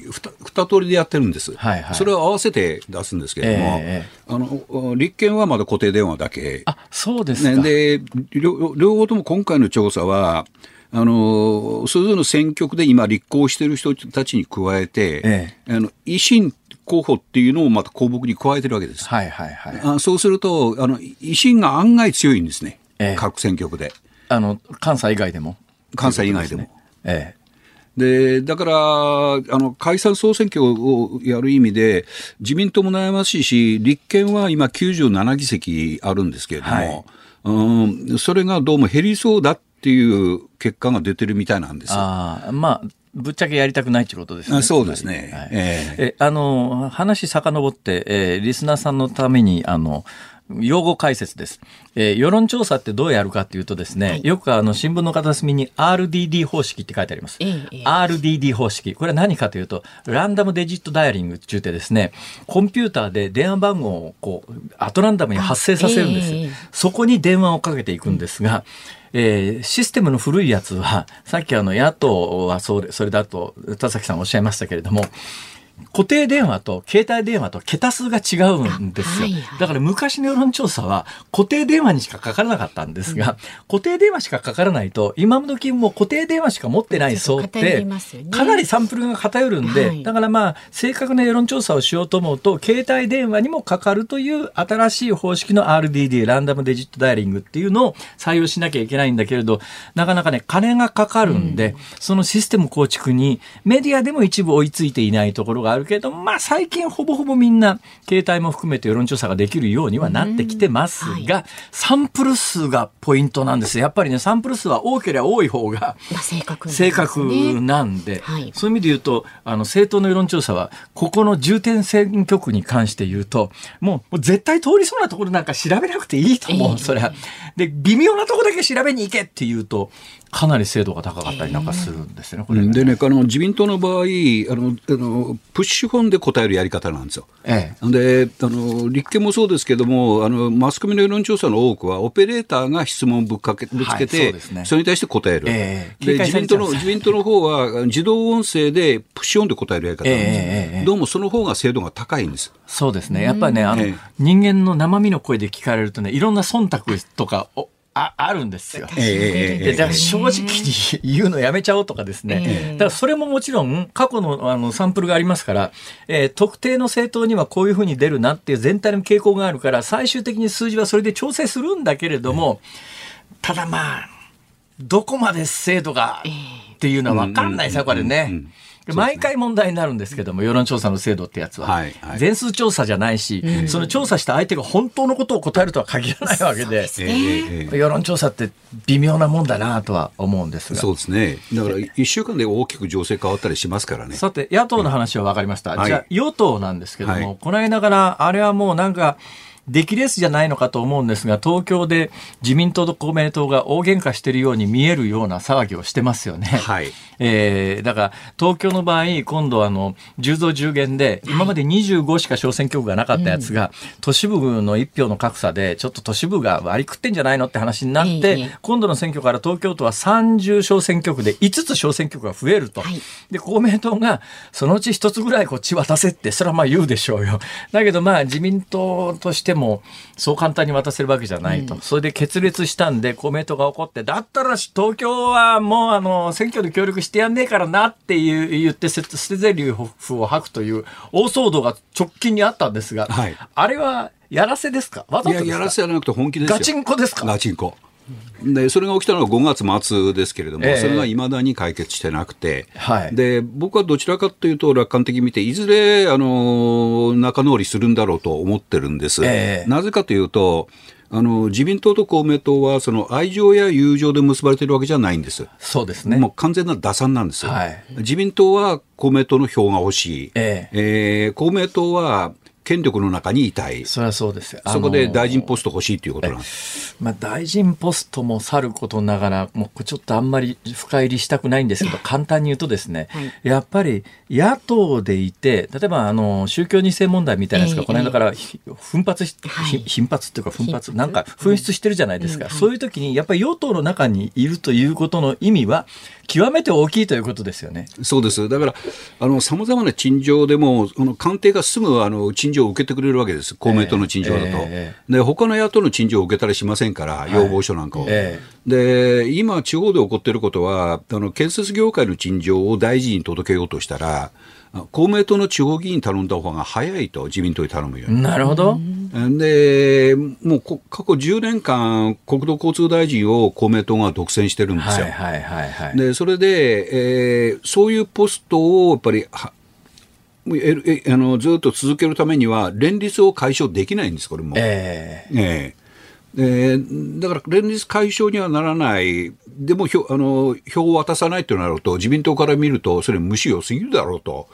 二、通りでやってるんです、はいはい、それを合わせて出すんですけれども、えー、あの立憲はまだ固定電話だけ。あそうですね、で両両方とも今回の調査は、あのそれぞれの選挙区で今、立候補している人たちに加えて、ええ、あの維新候補っていうのをまた公募に加えてるわけです。はいはいはい、あそうするとあの、維新が案外強いんですね、ええ、各選挙区で。あの関西以外でも。関西以外でも。ええで、だから、あの、解散総選挙をやる意味で、自民党も悩ましいし、立憲は今97議席あるんですけれども、はい、うん、それがどうも減りそうだっていう結果が出てるみたいなんですあまあぶっちゃけやりたくないということですね。そうですね。はい、えー、えあの話遡って、えー、リスナーさんのためにあの用語解説です。えー、世論調査ってどうやるかというとですね、はい、よくあの新聞の片隅に RDD 方式って書いてあります。えー、RDD 方式。これは何かというと、ランダムデジットダイヤリング中でですね、コンピューターで電話番号をこう、アトランダムに発生させるんです。えー、そこに電話をかけていくんですが、えー、システムの古いやつは、さっきあの野党はそれそれだと田崎さんおっしゃいましたけれども、固定電話と携帯電話と桁数が違うんですよ。はいはい、だから昔の世論調査は固定電話にしかかからなかったんですが、うん、固定電話しかかからないと、今の時も固定電話しか持ってない層って、かなりサンプルが偏るんで、はい、だからまあ、正確な世論調査をしようと思うと、携帯電話にもかかるという新しい方式の RDD、ランダムデジットダイヤリングっていうのを採用しなきゃいけないんだけれど、なかなかね、金がかかるんで、うん、そのシステム構築にメディアでも一部追いついていないところがあるけれども、まあ最近ほぼほぼみんな携帯も含めて世論調査ができるようにはなってきてますが、はい、サンプル数がポイントなんです。やっぱりね、サンプル数は多ければ多い方が正確、ね、正確なんで、はい、そういう意味で言うと、あの政党の世論調査は、ここの重点選挙区に関して言うと、もう絶対通りそうなところなんか調べなくていいと思う、えー、それは。で、微妙なところだけ調べに行けっていうと、かなり精度が高かったりなんかするんですね、これ、ね、でね、あの自民党の場合あのあの、プッシュ本で答えるやり方なんですよ。ええ、であの、立憲もそうですけどもあの、マスコミの世論調査の多くは、オペレーターが質問をぶっかけぶつけて、はいそね、それに対して答える、えで自民党の自民党の方は、自動音声でプッシュオンで答えるやり方なんですよ、どうもその方が精度が高いんです。そうですね。やっぱりねあの、人間の生身の声で聞かれるとね、いろんな忖度とかああるんですよ。えー、でだから正直に言うのやめちゃおうとかですね、えー、だからそれももちろん過去のあのサンプルがありますから、えー、特定の政党にはこういうふうに出るなっていう全体の傾向があるから最終的に数字はそれで調整するんだけれども、えー、ただまあどこまで精度がっていうのは分かんないですよ、これね。毎回問題になるんですけども、世論調査の制度ってやつは、はいはい、全数調査じゃないし、うん、その調査した相手が本当のことを答えるとは限らないわけで、世論調査って微妙なもんだなとは思うんですが。そうですね。だから1週間で大きく情勢変わったりしますからね。さて、野党の話は分かりました。うん、じゃあ、与党なんですけども、はい、この間から、あれはもうなんか、出来レースじゃないのかと思うんですが、東京で自民党と公明党が大喧嘩しているように見えるような騒ぎをしてますよね。はい。えー、だから、東京の場合、今度あの、10増10減で、今まで25しか小選挙区がなかったやつが、都市部の1票の格差で、ちょっと都市部が割り食ってんじゃないのって話になって、今度の選挙から東京都は30小選挙区で5つ小選挙区が増えると。で、公明党が、そのうち1つぐらいこっち渡せって、それはまあ言うでしょうよ。だけどまあ、自民党としてももそう簡単に渡せるわけじゃないと、うん、それで決裂したんで公明党が怒ってだったら東京はもうあの選挙で協力してやんねえからなっていう言って捨て台詞を吐くという大騒動が直近にあったんですが、はい、あれはやらせですか？わざとですか？やらせじゃなくて本気ですよ。ガチンコですか？ガチンコでそれが起きたのが5月末ですけれども、えー、それがいまだに解決してなくて、はい、で僕はどちらかというと、楽観的に見て、いずれあの仲直りするんだろうと思ってるんです。えー、なぜかというとあの自民党と公明党はその愛情や友情で結ばれているわけじゃないんです。そうですね。もう完全な打算なんですよ。はい、自民党は公明党の票が欲しい。えええー、公明党は権力の中にいたい。そりゃそうですよ。そこで大臣ポスト欲しいということなんです。まあ、大臣ポストもさることながら、もうちょっとあんまり深入りしたくないんですけど、簡単に言うとですね、はい、やっぱり野党でいて、例えばあの宗教2世問題みたいなやつが、この間から奮発し、はい、頻発っていうか奮発、なんか噴出してるじゃないですか。うん、そういう時に、やっぱり与党の中にいるということの意味は、極めて大きいということですよね。そうです。だから、あの、様々な陳情でも、あの、官邸がすぐ、あの、陳情を受けてくれるわけです。公明党の陳情だと。えー、で、他の野党の陳情を受けたりしませんから、要望書なんかを。えー、で、今、地方で起こっていることは、あの、建設業界の陳情を大臣に届けようとしたら、公明党の地方議員頼んだ方が早いと自民党に頼むように。なるほど。で、もう過去10年間、国土交通大臣を公明党が独占してるんですよ。はいはいはいはい、で、それで、えー、そういうポストをやっぱり、えあのずっと続けるためには、連立を解消できないんです、これも。えー、えーえー、だから連立解消にはならない、でも票あの票を渡さないとなると、自民党から見ると、それ無視よすぎるだろうと。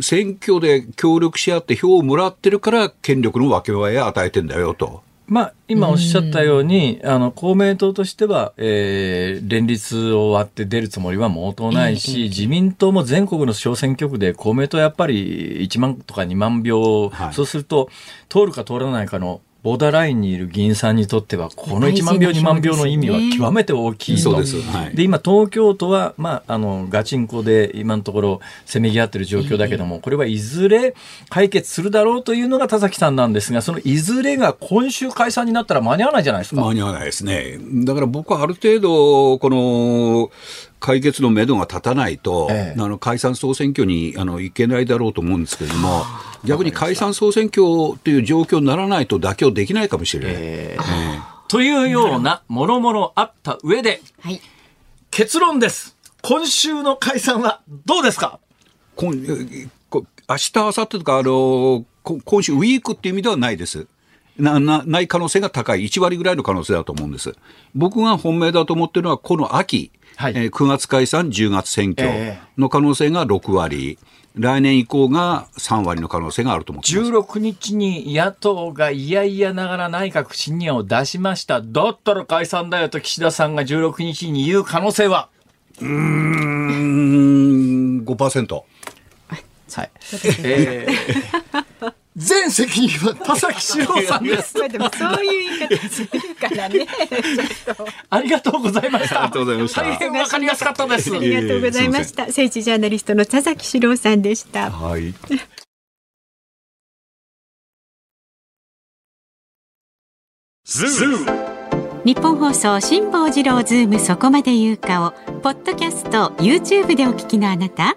選挙で協力し合って票をもらってるから、権力の分け前を与えてんだよと。まあ、今おっしゃったように、あの公明党としては、えー、連立を割って出るつもりは毛頭ないし、自民党も全国の小選挙区で公明党やっぱり1万とか2万票、はい、そうすると通るか通らないかのボーダーラインにいる議員さんにとっては、この1万票、2万票の意味は極めて大きいと。ではい、で、今、東京都は、まあ、あの、ガチンコで今のところ、せめぎ合ってる状況だけども、これはいずれ解決するだろうというのが田崎さんなんですが、そのいずれが今週解散になったら間に合わないじゃないですか。間に合わないですね。だから僕はある程度、この、解決のめどが立たないと、ええ、あの解散・総選挙にあのいけないだろうと思うんですけれども、逆に解散・総選挙という状況にならないと妥協できないかもしれない。えー、というようなもろもろあった上で、はい、結論です。今週の解散はどうですか？今明日、明後日とか、あの、今週ウィークっていう意味ではないです。な、な、ない可能性が高い。1割ぐらいの可能性だと思うんです。僕が本命だと思ってるのは、この秋、はい、えー、9月解散、10月選挙の可能性が6割。えー来年以降が3割の可能性があると思ってます16日に野党がいやいやながら内閣不信任を出しました。だったら解散だよと岸田さんが16日に言う可能性は？うーん、5%。はい。えー全責任は田崎史郎さんです。でもそういう言い方するからね。ありがとうございました。ありがとうございました。大変わかりやすかったです。ありがとうございました。政治ジャーナリストの田崎史郎さんでした。はい。日本放送辛坊治郎ズームそこまで言うかをポッドキャスト YouTube でお聞きのあなた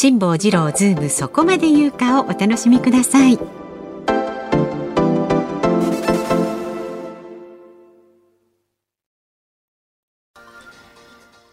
辛坊治郎ズームそこまで言うかをお楽しみください。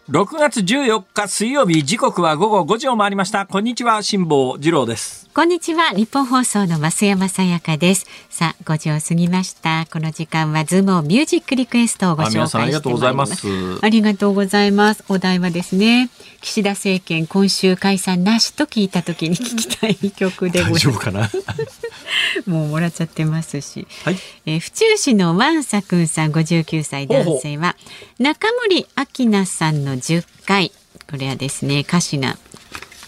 6月14日水曜日時刻は午後5時を回りました。こんにちは辛坊治郎です。こんにちはニッポン放送の増山さやかです。さあ5時を過ぎました。この時間はズームオンミュージックリクエストをご紹介してありがとうございます。ありがとうございます。お題はですね岸田政権今週解散なしと聞いた時に聞きたい曲でございます もうもらっちゃってますし、はい、えー、府中市のワンサくんさん59歳男性は中森明菜さんの10回これはですね歌詞が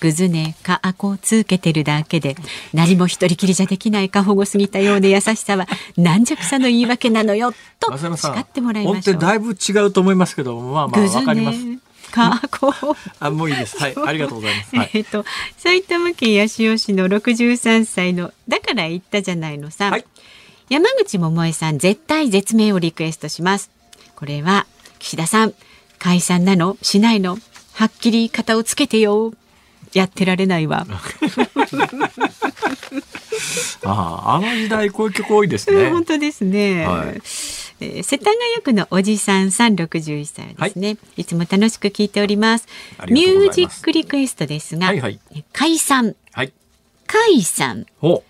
ぐずねかあこを続けてるだけで何も一人きりじゃできない過保護すぎたようで優しさは軟弱さの言い訳なのよと叱ってもらいましょう。だいぶ違うと思いますけどまあまあわかります。か？こあもういいです。はい。ありがとうございます、はい、えっと埼玉県八潮市の63歳のだから言ったじゃないのさ、はい、山口百恵さん絶対絶命をリクエストします。これは岸田さん解散なの？しないの？はっきり型をつけてよ。やってられないわ。あああの時代こういう曲多いですね。本当ですね、はいえー、世田谷区のおじさん三六十一歳ですね、はい、いつも楽しく聞いております。ミュージックリクエストですが、はいはい、解散、はい、解散。甲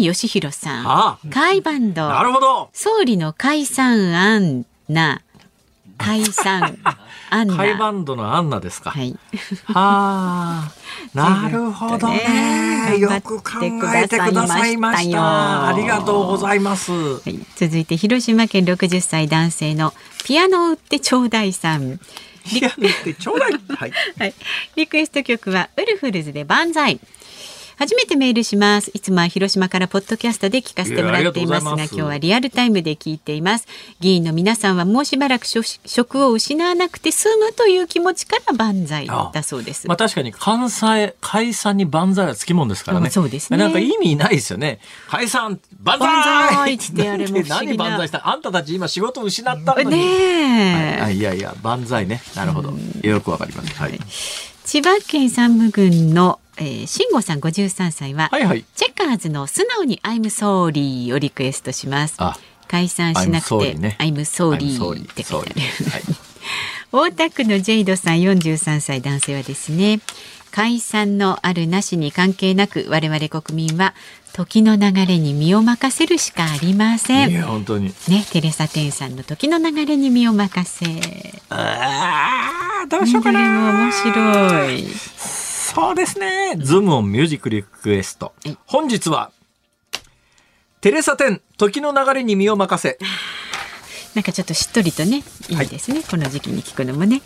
斐義弘さん、甲斐バンド。なるほど。総理の解散案な。解散。ハイバンドのアンナですか。はい。はあ。なるほどね。よく考えてくださいました。ありがとうございます。はい、続いて広島県60歳男性のピアノを売ってちょうだいさん。ピアノ売ってちょうだい。はい。はい。リクエスト曲はウルフルズで万歳。初めてメールします。いつもは広島からポッドキャストで聞かせてもらっていますが今日はリアルタイムで聞いています。議員の皆さんはもうしばらく職を失わなくて済むという気持ちから万歳だそうです。まあ確かに関西解散に万歳はつきもんですからね。そうですね。なんか意味ないですよね。解散万歳ってあれも 何万歳した？あんたたち今仕事失ったのに。ね、はい、いやいや万歳ね。なるほど。よくわかります。はい。千葉県山武郡のえー、慎吾さん53歳は、はいはい、チェッカーズの素直に I'm sorry をリクエストします。解散しなくて I'm sorry,、ね、って書いてある。はい、大田区のジェイドさん43歳男性はですね、解散のあるなしに関係なく我々国民は時の流れに身を任せるしかありません。いや本当にねテレサテンさんの時の流れに身を任せ。ああどうしようかな。面白い。そうですね。ズームオンミュージックリクエスト。本日は、テレサテン、時の流れに身を任せ。なんかちょっとしっとりとね、いいですね。はい、この時期に聞くのもね。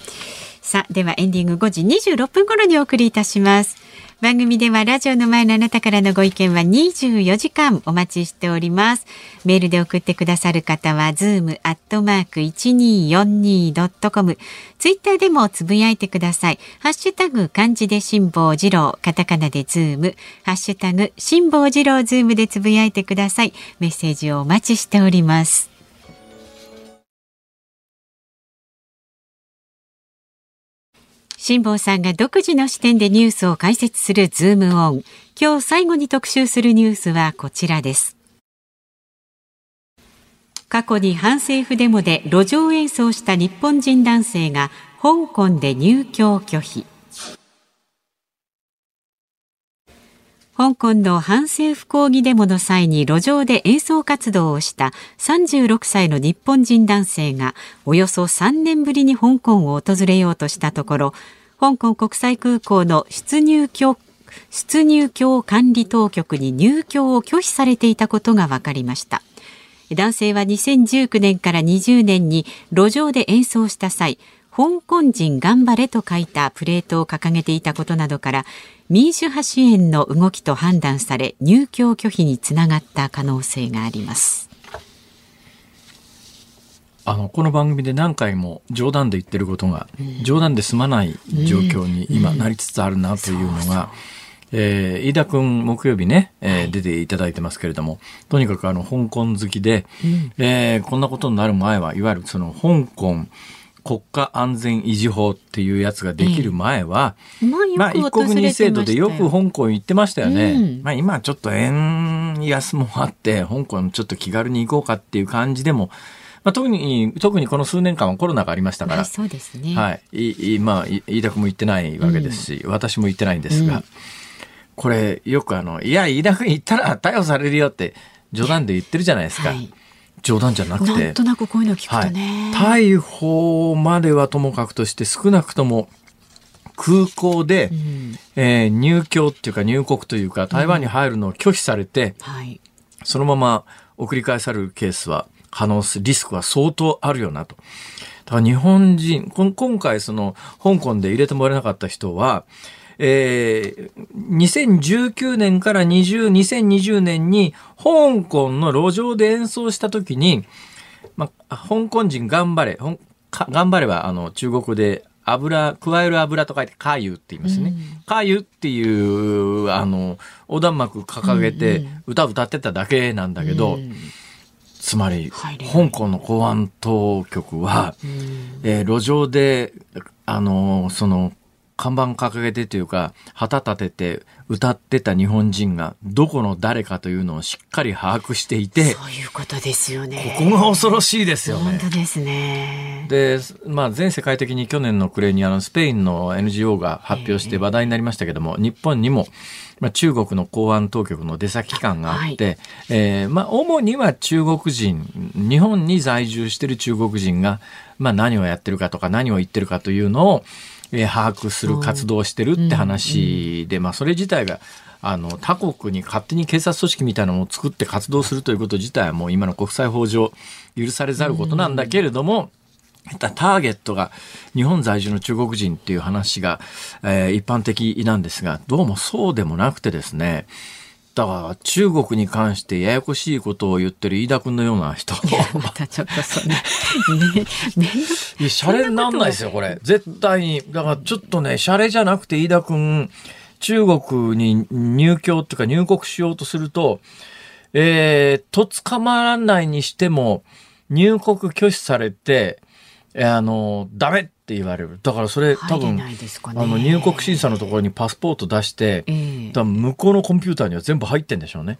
さあ、ではエンディング5時26分頃にお送りいたします。番組ではラジオの前のあなたからのご意見は24時間お待ちしております。メールで送ってくださる方は、ズームアットマーク 1242.com。ツイッターでもつぶやいてください。ハッシュタグ漢字で辛坊治郎、カタカナでズーム、ハッシュタグ辛坊治郎ズームでつぶやいてください。メッセージをお待ちしております。辛坊さんが独自の視点でニュースを解説するズームオン。今日最後に特集するニュースはこちらです。過去に反政府デモで路上演奏した日本人男性が香港で入居拒否。香港の反政府抗議デモの際に路上で演奏活動をした36歳の日本人男性がおよそ3年ぶりに香港を訪れようとしたところ香港国際空港の出入境出入境管理当局に入境を拒否されていたことが分かりました。男性は2019年から20年に路上で演奏した際香港人頑張れと書いたプレートを掲げていたことなどから民主派支援の動きと判断され入居拒否につながった可能性があります。あのこの番組で何回も冗談で言ってることが、冗談で済まない状況に今なりつつあるなというのが、えー、飯田君木曜日ね、えー、出ていただいてますけれども、とにかくあの香港好きで、うん、えー、こんなことになる前はいわゆるその香港国家安全維持法っていうやつができる前は、えー、まあ、一国二制度でよく香港行ってましたよね。うん、まあ今ちょっと円安もあって、香港ちょっと気軽に行こうかっていう感じでも、まあ、特に、特にこの数年間はコロナがありましたから、そうですね。はい。い、まあ、飯田君も行ってないわけですし、うん、私も行ってないんですが、うん、これ、よくあの、いや、飯田君行ったら逮捕されるよって冗談で言ってるじゃないですか。はい冗談じゃなくて。なんとなくこういうの聞くとね、はい、逮捕まではともかくとして少なくとも空港で、うん、えー、入居っていうか入国というか台湾に入るのを拒否されて、うんはい、そのまま送り返されるケースは可能性リスクは相当あるよなと。から日本人、今回その香港で入れてもらえなかった人は、えー、2019年から20、2020年に香港の路上で演奏した時に、まあ、香港人頑張れ、頑張ればあの中国で油、加える油と書いて、カーユって言いますね。カーユっていう、あの、横断幕掲げて歌歌ってただけなんだけど、うん。うん、つまり、香港の公安当局は、えー、路上で、あの、その、看板掲げてというか、旗立てて歌ってた日本人がどこの誰かというのをしっかり把握していて、そういうことですよね。ここが恐ろしいですよね。本当ですね。で、まあ全世界的に去年の暮れにあのスペインの NGO が発表して話題になりましたけども、日本にもまあ、中国の公安当局の出先機関があって、はい、えー、まあ、主には中国人、日本に在住している中国人が、まあ、何をやってるかとか何を言ってるかというのを、えー、把握する活動をしてるって話で、まあ、それ自体があの他国に勝手に警察組織みたいなのを作って活動するということ自体はもう今の国際法上許されざることなんだけれども、ターゲットが日本在住の中国人っていう話が、えー、一般的なんですが、どうもそうでもなくてですね、だから中国に関してややこしいことを言ってる飯田君のような人。またちょっとそんな、ね、いや、シャレになんないですよ、これ。絶対に。だからちょっとね、シャレじゃなくて飯田君、中国に入居っていうか入国しようとすると、えー、と捕まらないにしても、入国拒否されて、あの、ダメって言われる。だからそれ多分、ね、あの入国審査のところにパスポート出して、えー、多分向こうのコンピューターには全部入ってんでしょうね。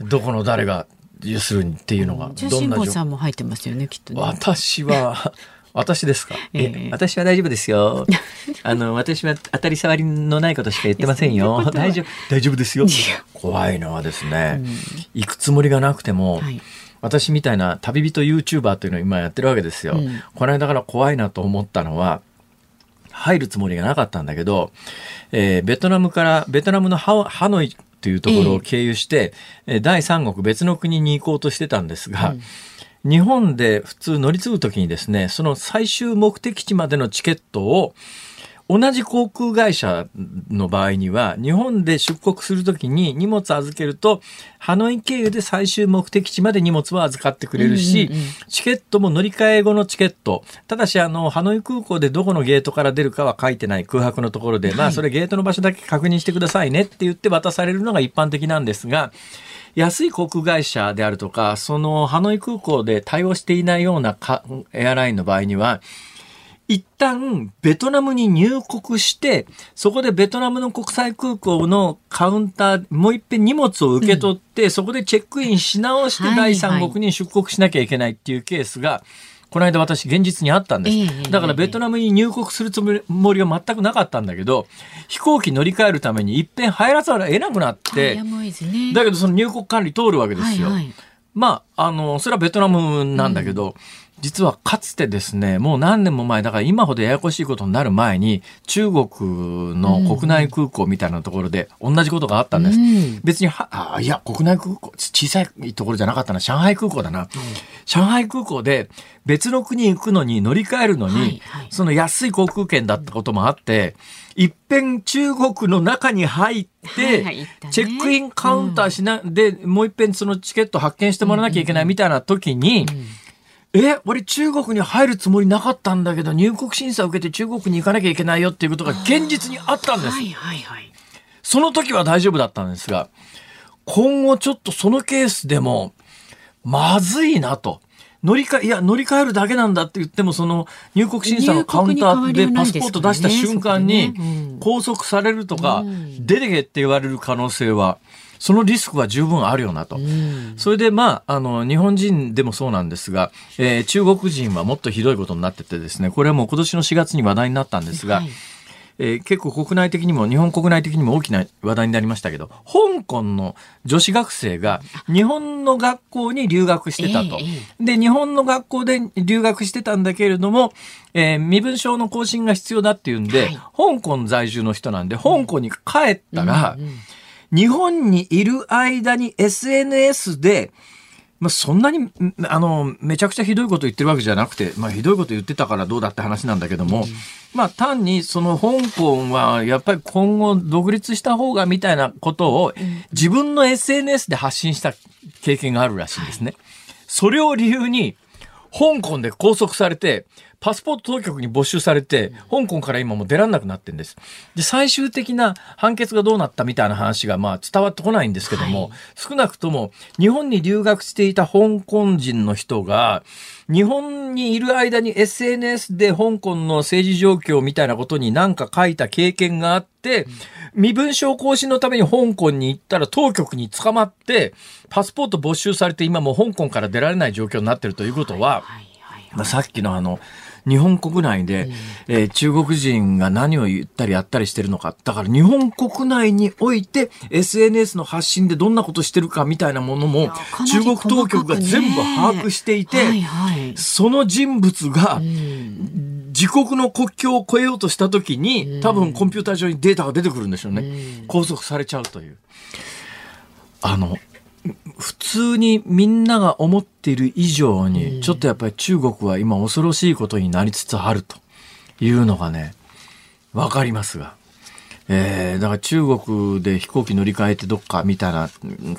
どこの誰が、要するにっていうのが。中心坊さんも入ってますよね、きっと、ね、私は、私ですか、ええ、私は大丈夫ですよ。あの、私は当たり障りのないことしか言ってませんよ。大丈夫、大丈夫ですよ。怖いのはですね、うん、行くつもりがなくても、はい私みたいな旅人 YouTuber というのを今やってるわけですよ。うん、この間から怖いなと思ったのは、入るつもりがなかったんだけど、えー、ベトナムから、ベトナムのハハノイというところを経由して、えー、第三国別の国に行こうとしてたんですが、うん、日本で普通乗り継ぐときにですね、その最終目的地までのチケットを、同じ航空会社の場合には、日本で出国するときに荷物預けると、ハノイ経由で最終目的地まで荷物は預かってくれるし、うんうんうん、チケットも乗り換え後のチケット。ただし、あの、ハノイ空港でどこのゲートから出るかは書いてない空白のところで、はい、まあ、それゲートの場所だけ確認してくださいねって言って渡されるのが一般的なんですが、安い航空会社であるとか、そのハノイ空港で対応していないようなエアラインの場合には、一旦ベトナムに入国して、そこでベトナムの国際空港のカウンター、もう一遍荷物を受け取って、うん、そこでチェックインし直して第三国に出国しなきゃいけないっていうケースが、この間私現実にあったんです。だからベトナムに入国するつもりは全くなかったんだけど、飛行機乗り換えるために一遍入らざるを得なくなって、だけどその入国管理通るわけですよ。はいはい、まあ、あの、それはベトナムなんだけど、うん実はかつてですね、もう何年も前、だから今ほどややこしいことになる前に、中国の国内空港みたいなところで同じことがあったんです。うん、別には、あ、いや、国内空港、小さいところじゃなかったな、上海空港だな。うん、上海空港で別の国行くのに乗り換えるのに、はいはい、その安い航空券だったこともあって、いっぺん中国の中に入って、チェックインカウンターしな、うん、で、もういっぺんそのチケット発見してもらわなきゃいけないみたいな時に、うんえ、俺中国に入るつもりなかったんだけど、入国審査を受けて中国に行かなきゃいけないよっていうことが現実にあったんです。はいはいはい。その時は大丈夫だったんですが、今後ちょっとそのケースでも、まずいなと。乗り換え、いや、乗り換えるだけなんだって言っても、その入国審査のカウンターでパスポート出した瞬間に拘束されるとか、出てけって言われる可能性はそのリスクは十分あるよなと。それで、まあ、あの、日本人でもそうなんですが、えー、中国人はもっとひどいことになっててですね、これはもう今年の4月に話題になったんですが、はい。えー、結構国内的にも日本国内的にも大きな話題になりましたけど香港の女子学生が日本の学校に留学してたと。で日本の学校で留学してたんだけれども、えー、身分証の更新が必要だっていうんで、はい、香港在住の人なんで香港に帰ったら、うんうんうん日本にいる間に SNS で、まあ、そんなにあのめちゃくちゃひどいこと言ってるわけじゃなくて、まあ、ひどいこと言ってたからどうだって話なんだけども、うん、まあ、単にその香港はやっぱり今後独立した方がみたいなことを自分の SNS で発信した経験があるらしいんですね。それを理由に香港で拘束されてパスポート当局に没収されて、香港から今も出らんなくなってんです。で、最終的な判決がどうなったみたいな話がまあ伝わってこないんですけども、はい、少なくとも日本に留学していた香港人の人が、日本にいる間に SNS で香港の政治状況みたいなことに何か書いた経験があって、身分証更新のために香港に行ったら当局に捕まって、パスポート没収されて今も香港から出られない状況になってるということは、まあ、さっきのあの、日本国内で、えー、中国人が何を言ったりやったりしてるのか。だから日本国内において SNS の発信でどんなことしてるかみたいなものも中国当局が全部把握していて、はいはい、その人物が、自国の国境を越えようとした時に、多分コンピューター上にデータが出てくるんでしょうね。拘束されちゃうという。あの、普通にみんなが思っている以上に、ちょっとやっぱり中国は今恐ろしいことになりつつあるというのがね、わかりますが。えー、だから中国で飛行機乗り換えてどっかみたいな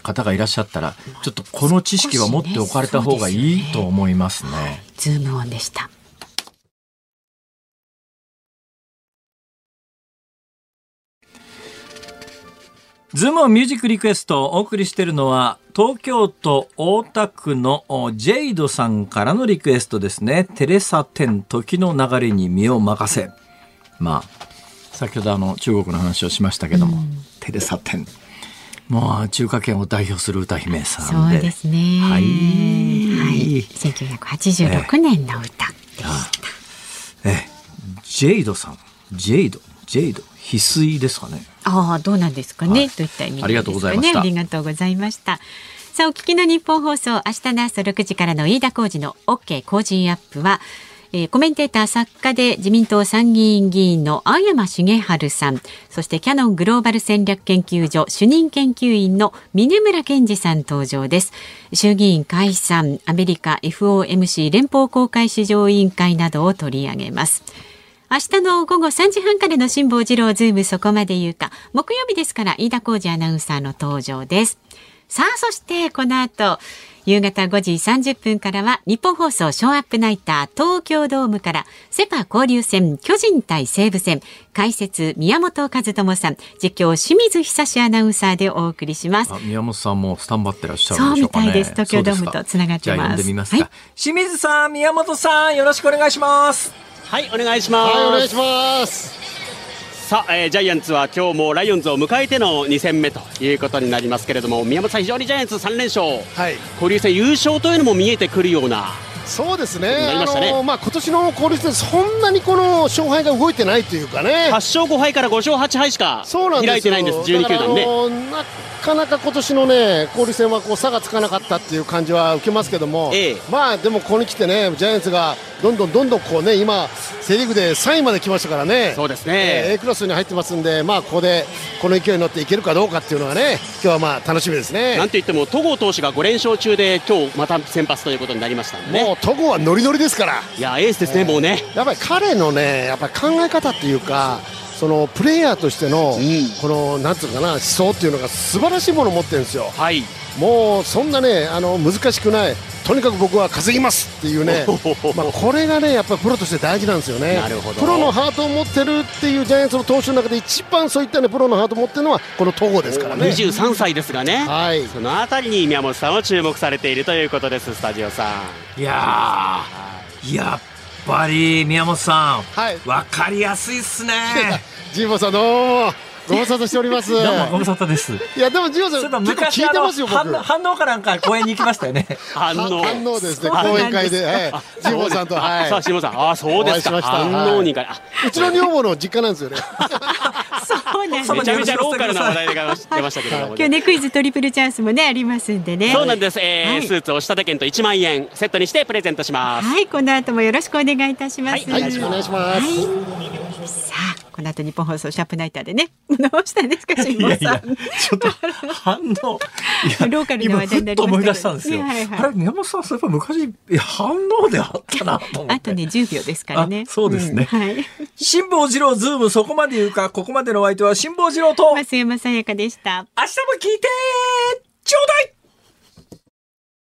方がいらっしゃったら、ちょっとこの知識は持っておかれた方がいいと思いますね。ズームオンでした。ズームミュージックリクエストをお送りしているのは、東京都大田区のジェイドさんからのリクエストですね。テレサ・テン、時の流れに身を任せ。まあ、先ほどあの中国の話をしましたけども、うん、テレサ10。もう中華圏を代表する歌姫さんで。そうですね。はい。はい、1986年の歌でした。え、ジェイドさん。ジェイド。ジェイド。翡翠ですかね。ああ、どうなんですかね。はい、といった意味、ね、ありがとうございましありがとうございました。さあ、お聞きの日本放送、明日の朝6時からの飯田浩二の OK 工事アップは、えー、コメンテーター作家で自民党参議院議員の青山茂春さんそしてキャノングローバル戦略研究所主任研究員の峯村健司さん登場です衆議院解散アメリカ FOMC 連邦公開市場委員会などを取り上げます明日の午後3時半からの辛坊治郎ズームそこまで言うか。木曜日ですから飯田浩二アナウンサーの登場です。さあそしてこの後夕方5時30分からはニッポン放送ショーアップナイター東京ドームからセパ交流戦巨人対西武戦。解説宮本和智さん。実況清水久志アナウンサーでお送りします。宮本さんもスタンバってらっしゃるね、そうみたいです。東京ドームとつながってます。はい、清水さん宮本さんよろしくお願いしますはいお願いします、はい、お願いします。さあ、えー、ジャイアンツは今日もライオンズを迎えての2戦目ということになりますけれども宮本さん、非常にジャイアンツ3連勝、はい、交流戦優勝というのも見えてくるようなそうですね、ね。あのー、まあ今年の交流戦、そんなにこの勝敗が動いてないというかね、8勝5敗から5勝8敗しか開いてないんです、です12球団ね。なかなか今年のね交流戦はこう差がつかなかったっていう感じは受けますけども、ええ、まあでもここに来てねジャイアンツがどんどんどんどんこうね今セ・リーグで3位まで来ましたからね。そうですね、えー、A クラスに入ってますんでまあここでこの勢いに乗っていけるかどうかっていうのはね今日はまあ楽しみですね。なんといっても戸郷投手が5連勝中で今日また先発ということになりましたね。もう戸郷はノリノリですから。いやエースですね、もうね。やっぱり彼のねやっぱり考え方っていうかそのプレイヤーとしての、このなんつうかな思想っていうのが素晴らしいものを持ってるんですよ。はい。もうそんなねあの難しくない。とにかく僕は稼ぎますっていうね、まあこれがねやっぱりプロとして大事なんですよね。なるほど。プロのハートを持ってるっていうジャイアンツの投手の中で一番そういったねプロのハートを持ってるのはこの戸郷ですからね。23歳ですがね。はい。そのあたりに宮本さんは注目されているということですスタジオさん。いやー、やっぱり宮本さん、はい、分かりやすいっすね。神保さんどうも。ご無沙汰しております。どうもご無沙汰です。いやでも神保さん結構聞いてますよ僕。反応かなんか公園に行きましたよね。反応反応ですね講演会で、はい、神保さんとはい。さあ神保さんあそうですか。反応にかうちの女房の実家なんですよね。そうなんです。めちゃめちゃローカルな話題が出ましたけど今日ねクイズトリプルチャンスもねありますんでね。そうなんです。えスーツを下手券と1万円セットにしてプレゼントします。はいこの後もよろしくお願いいたします。はい、よろしくお願いします。さあこの後日本放送シャープナイターでね。どうしたんですか辛坊さん。ちょっと反応。ローカルの話題になりました思い出したんですよ、はいはい、あれ宮本さんそういえば昔反応であったなと思あとね10秒ですからね。そうですね、うん、はい。辛坊治郎ズームそこまで言うかここまでのお相手は辛坊治郎と増山さやかでした。明日も聞いてちょうだい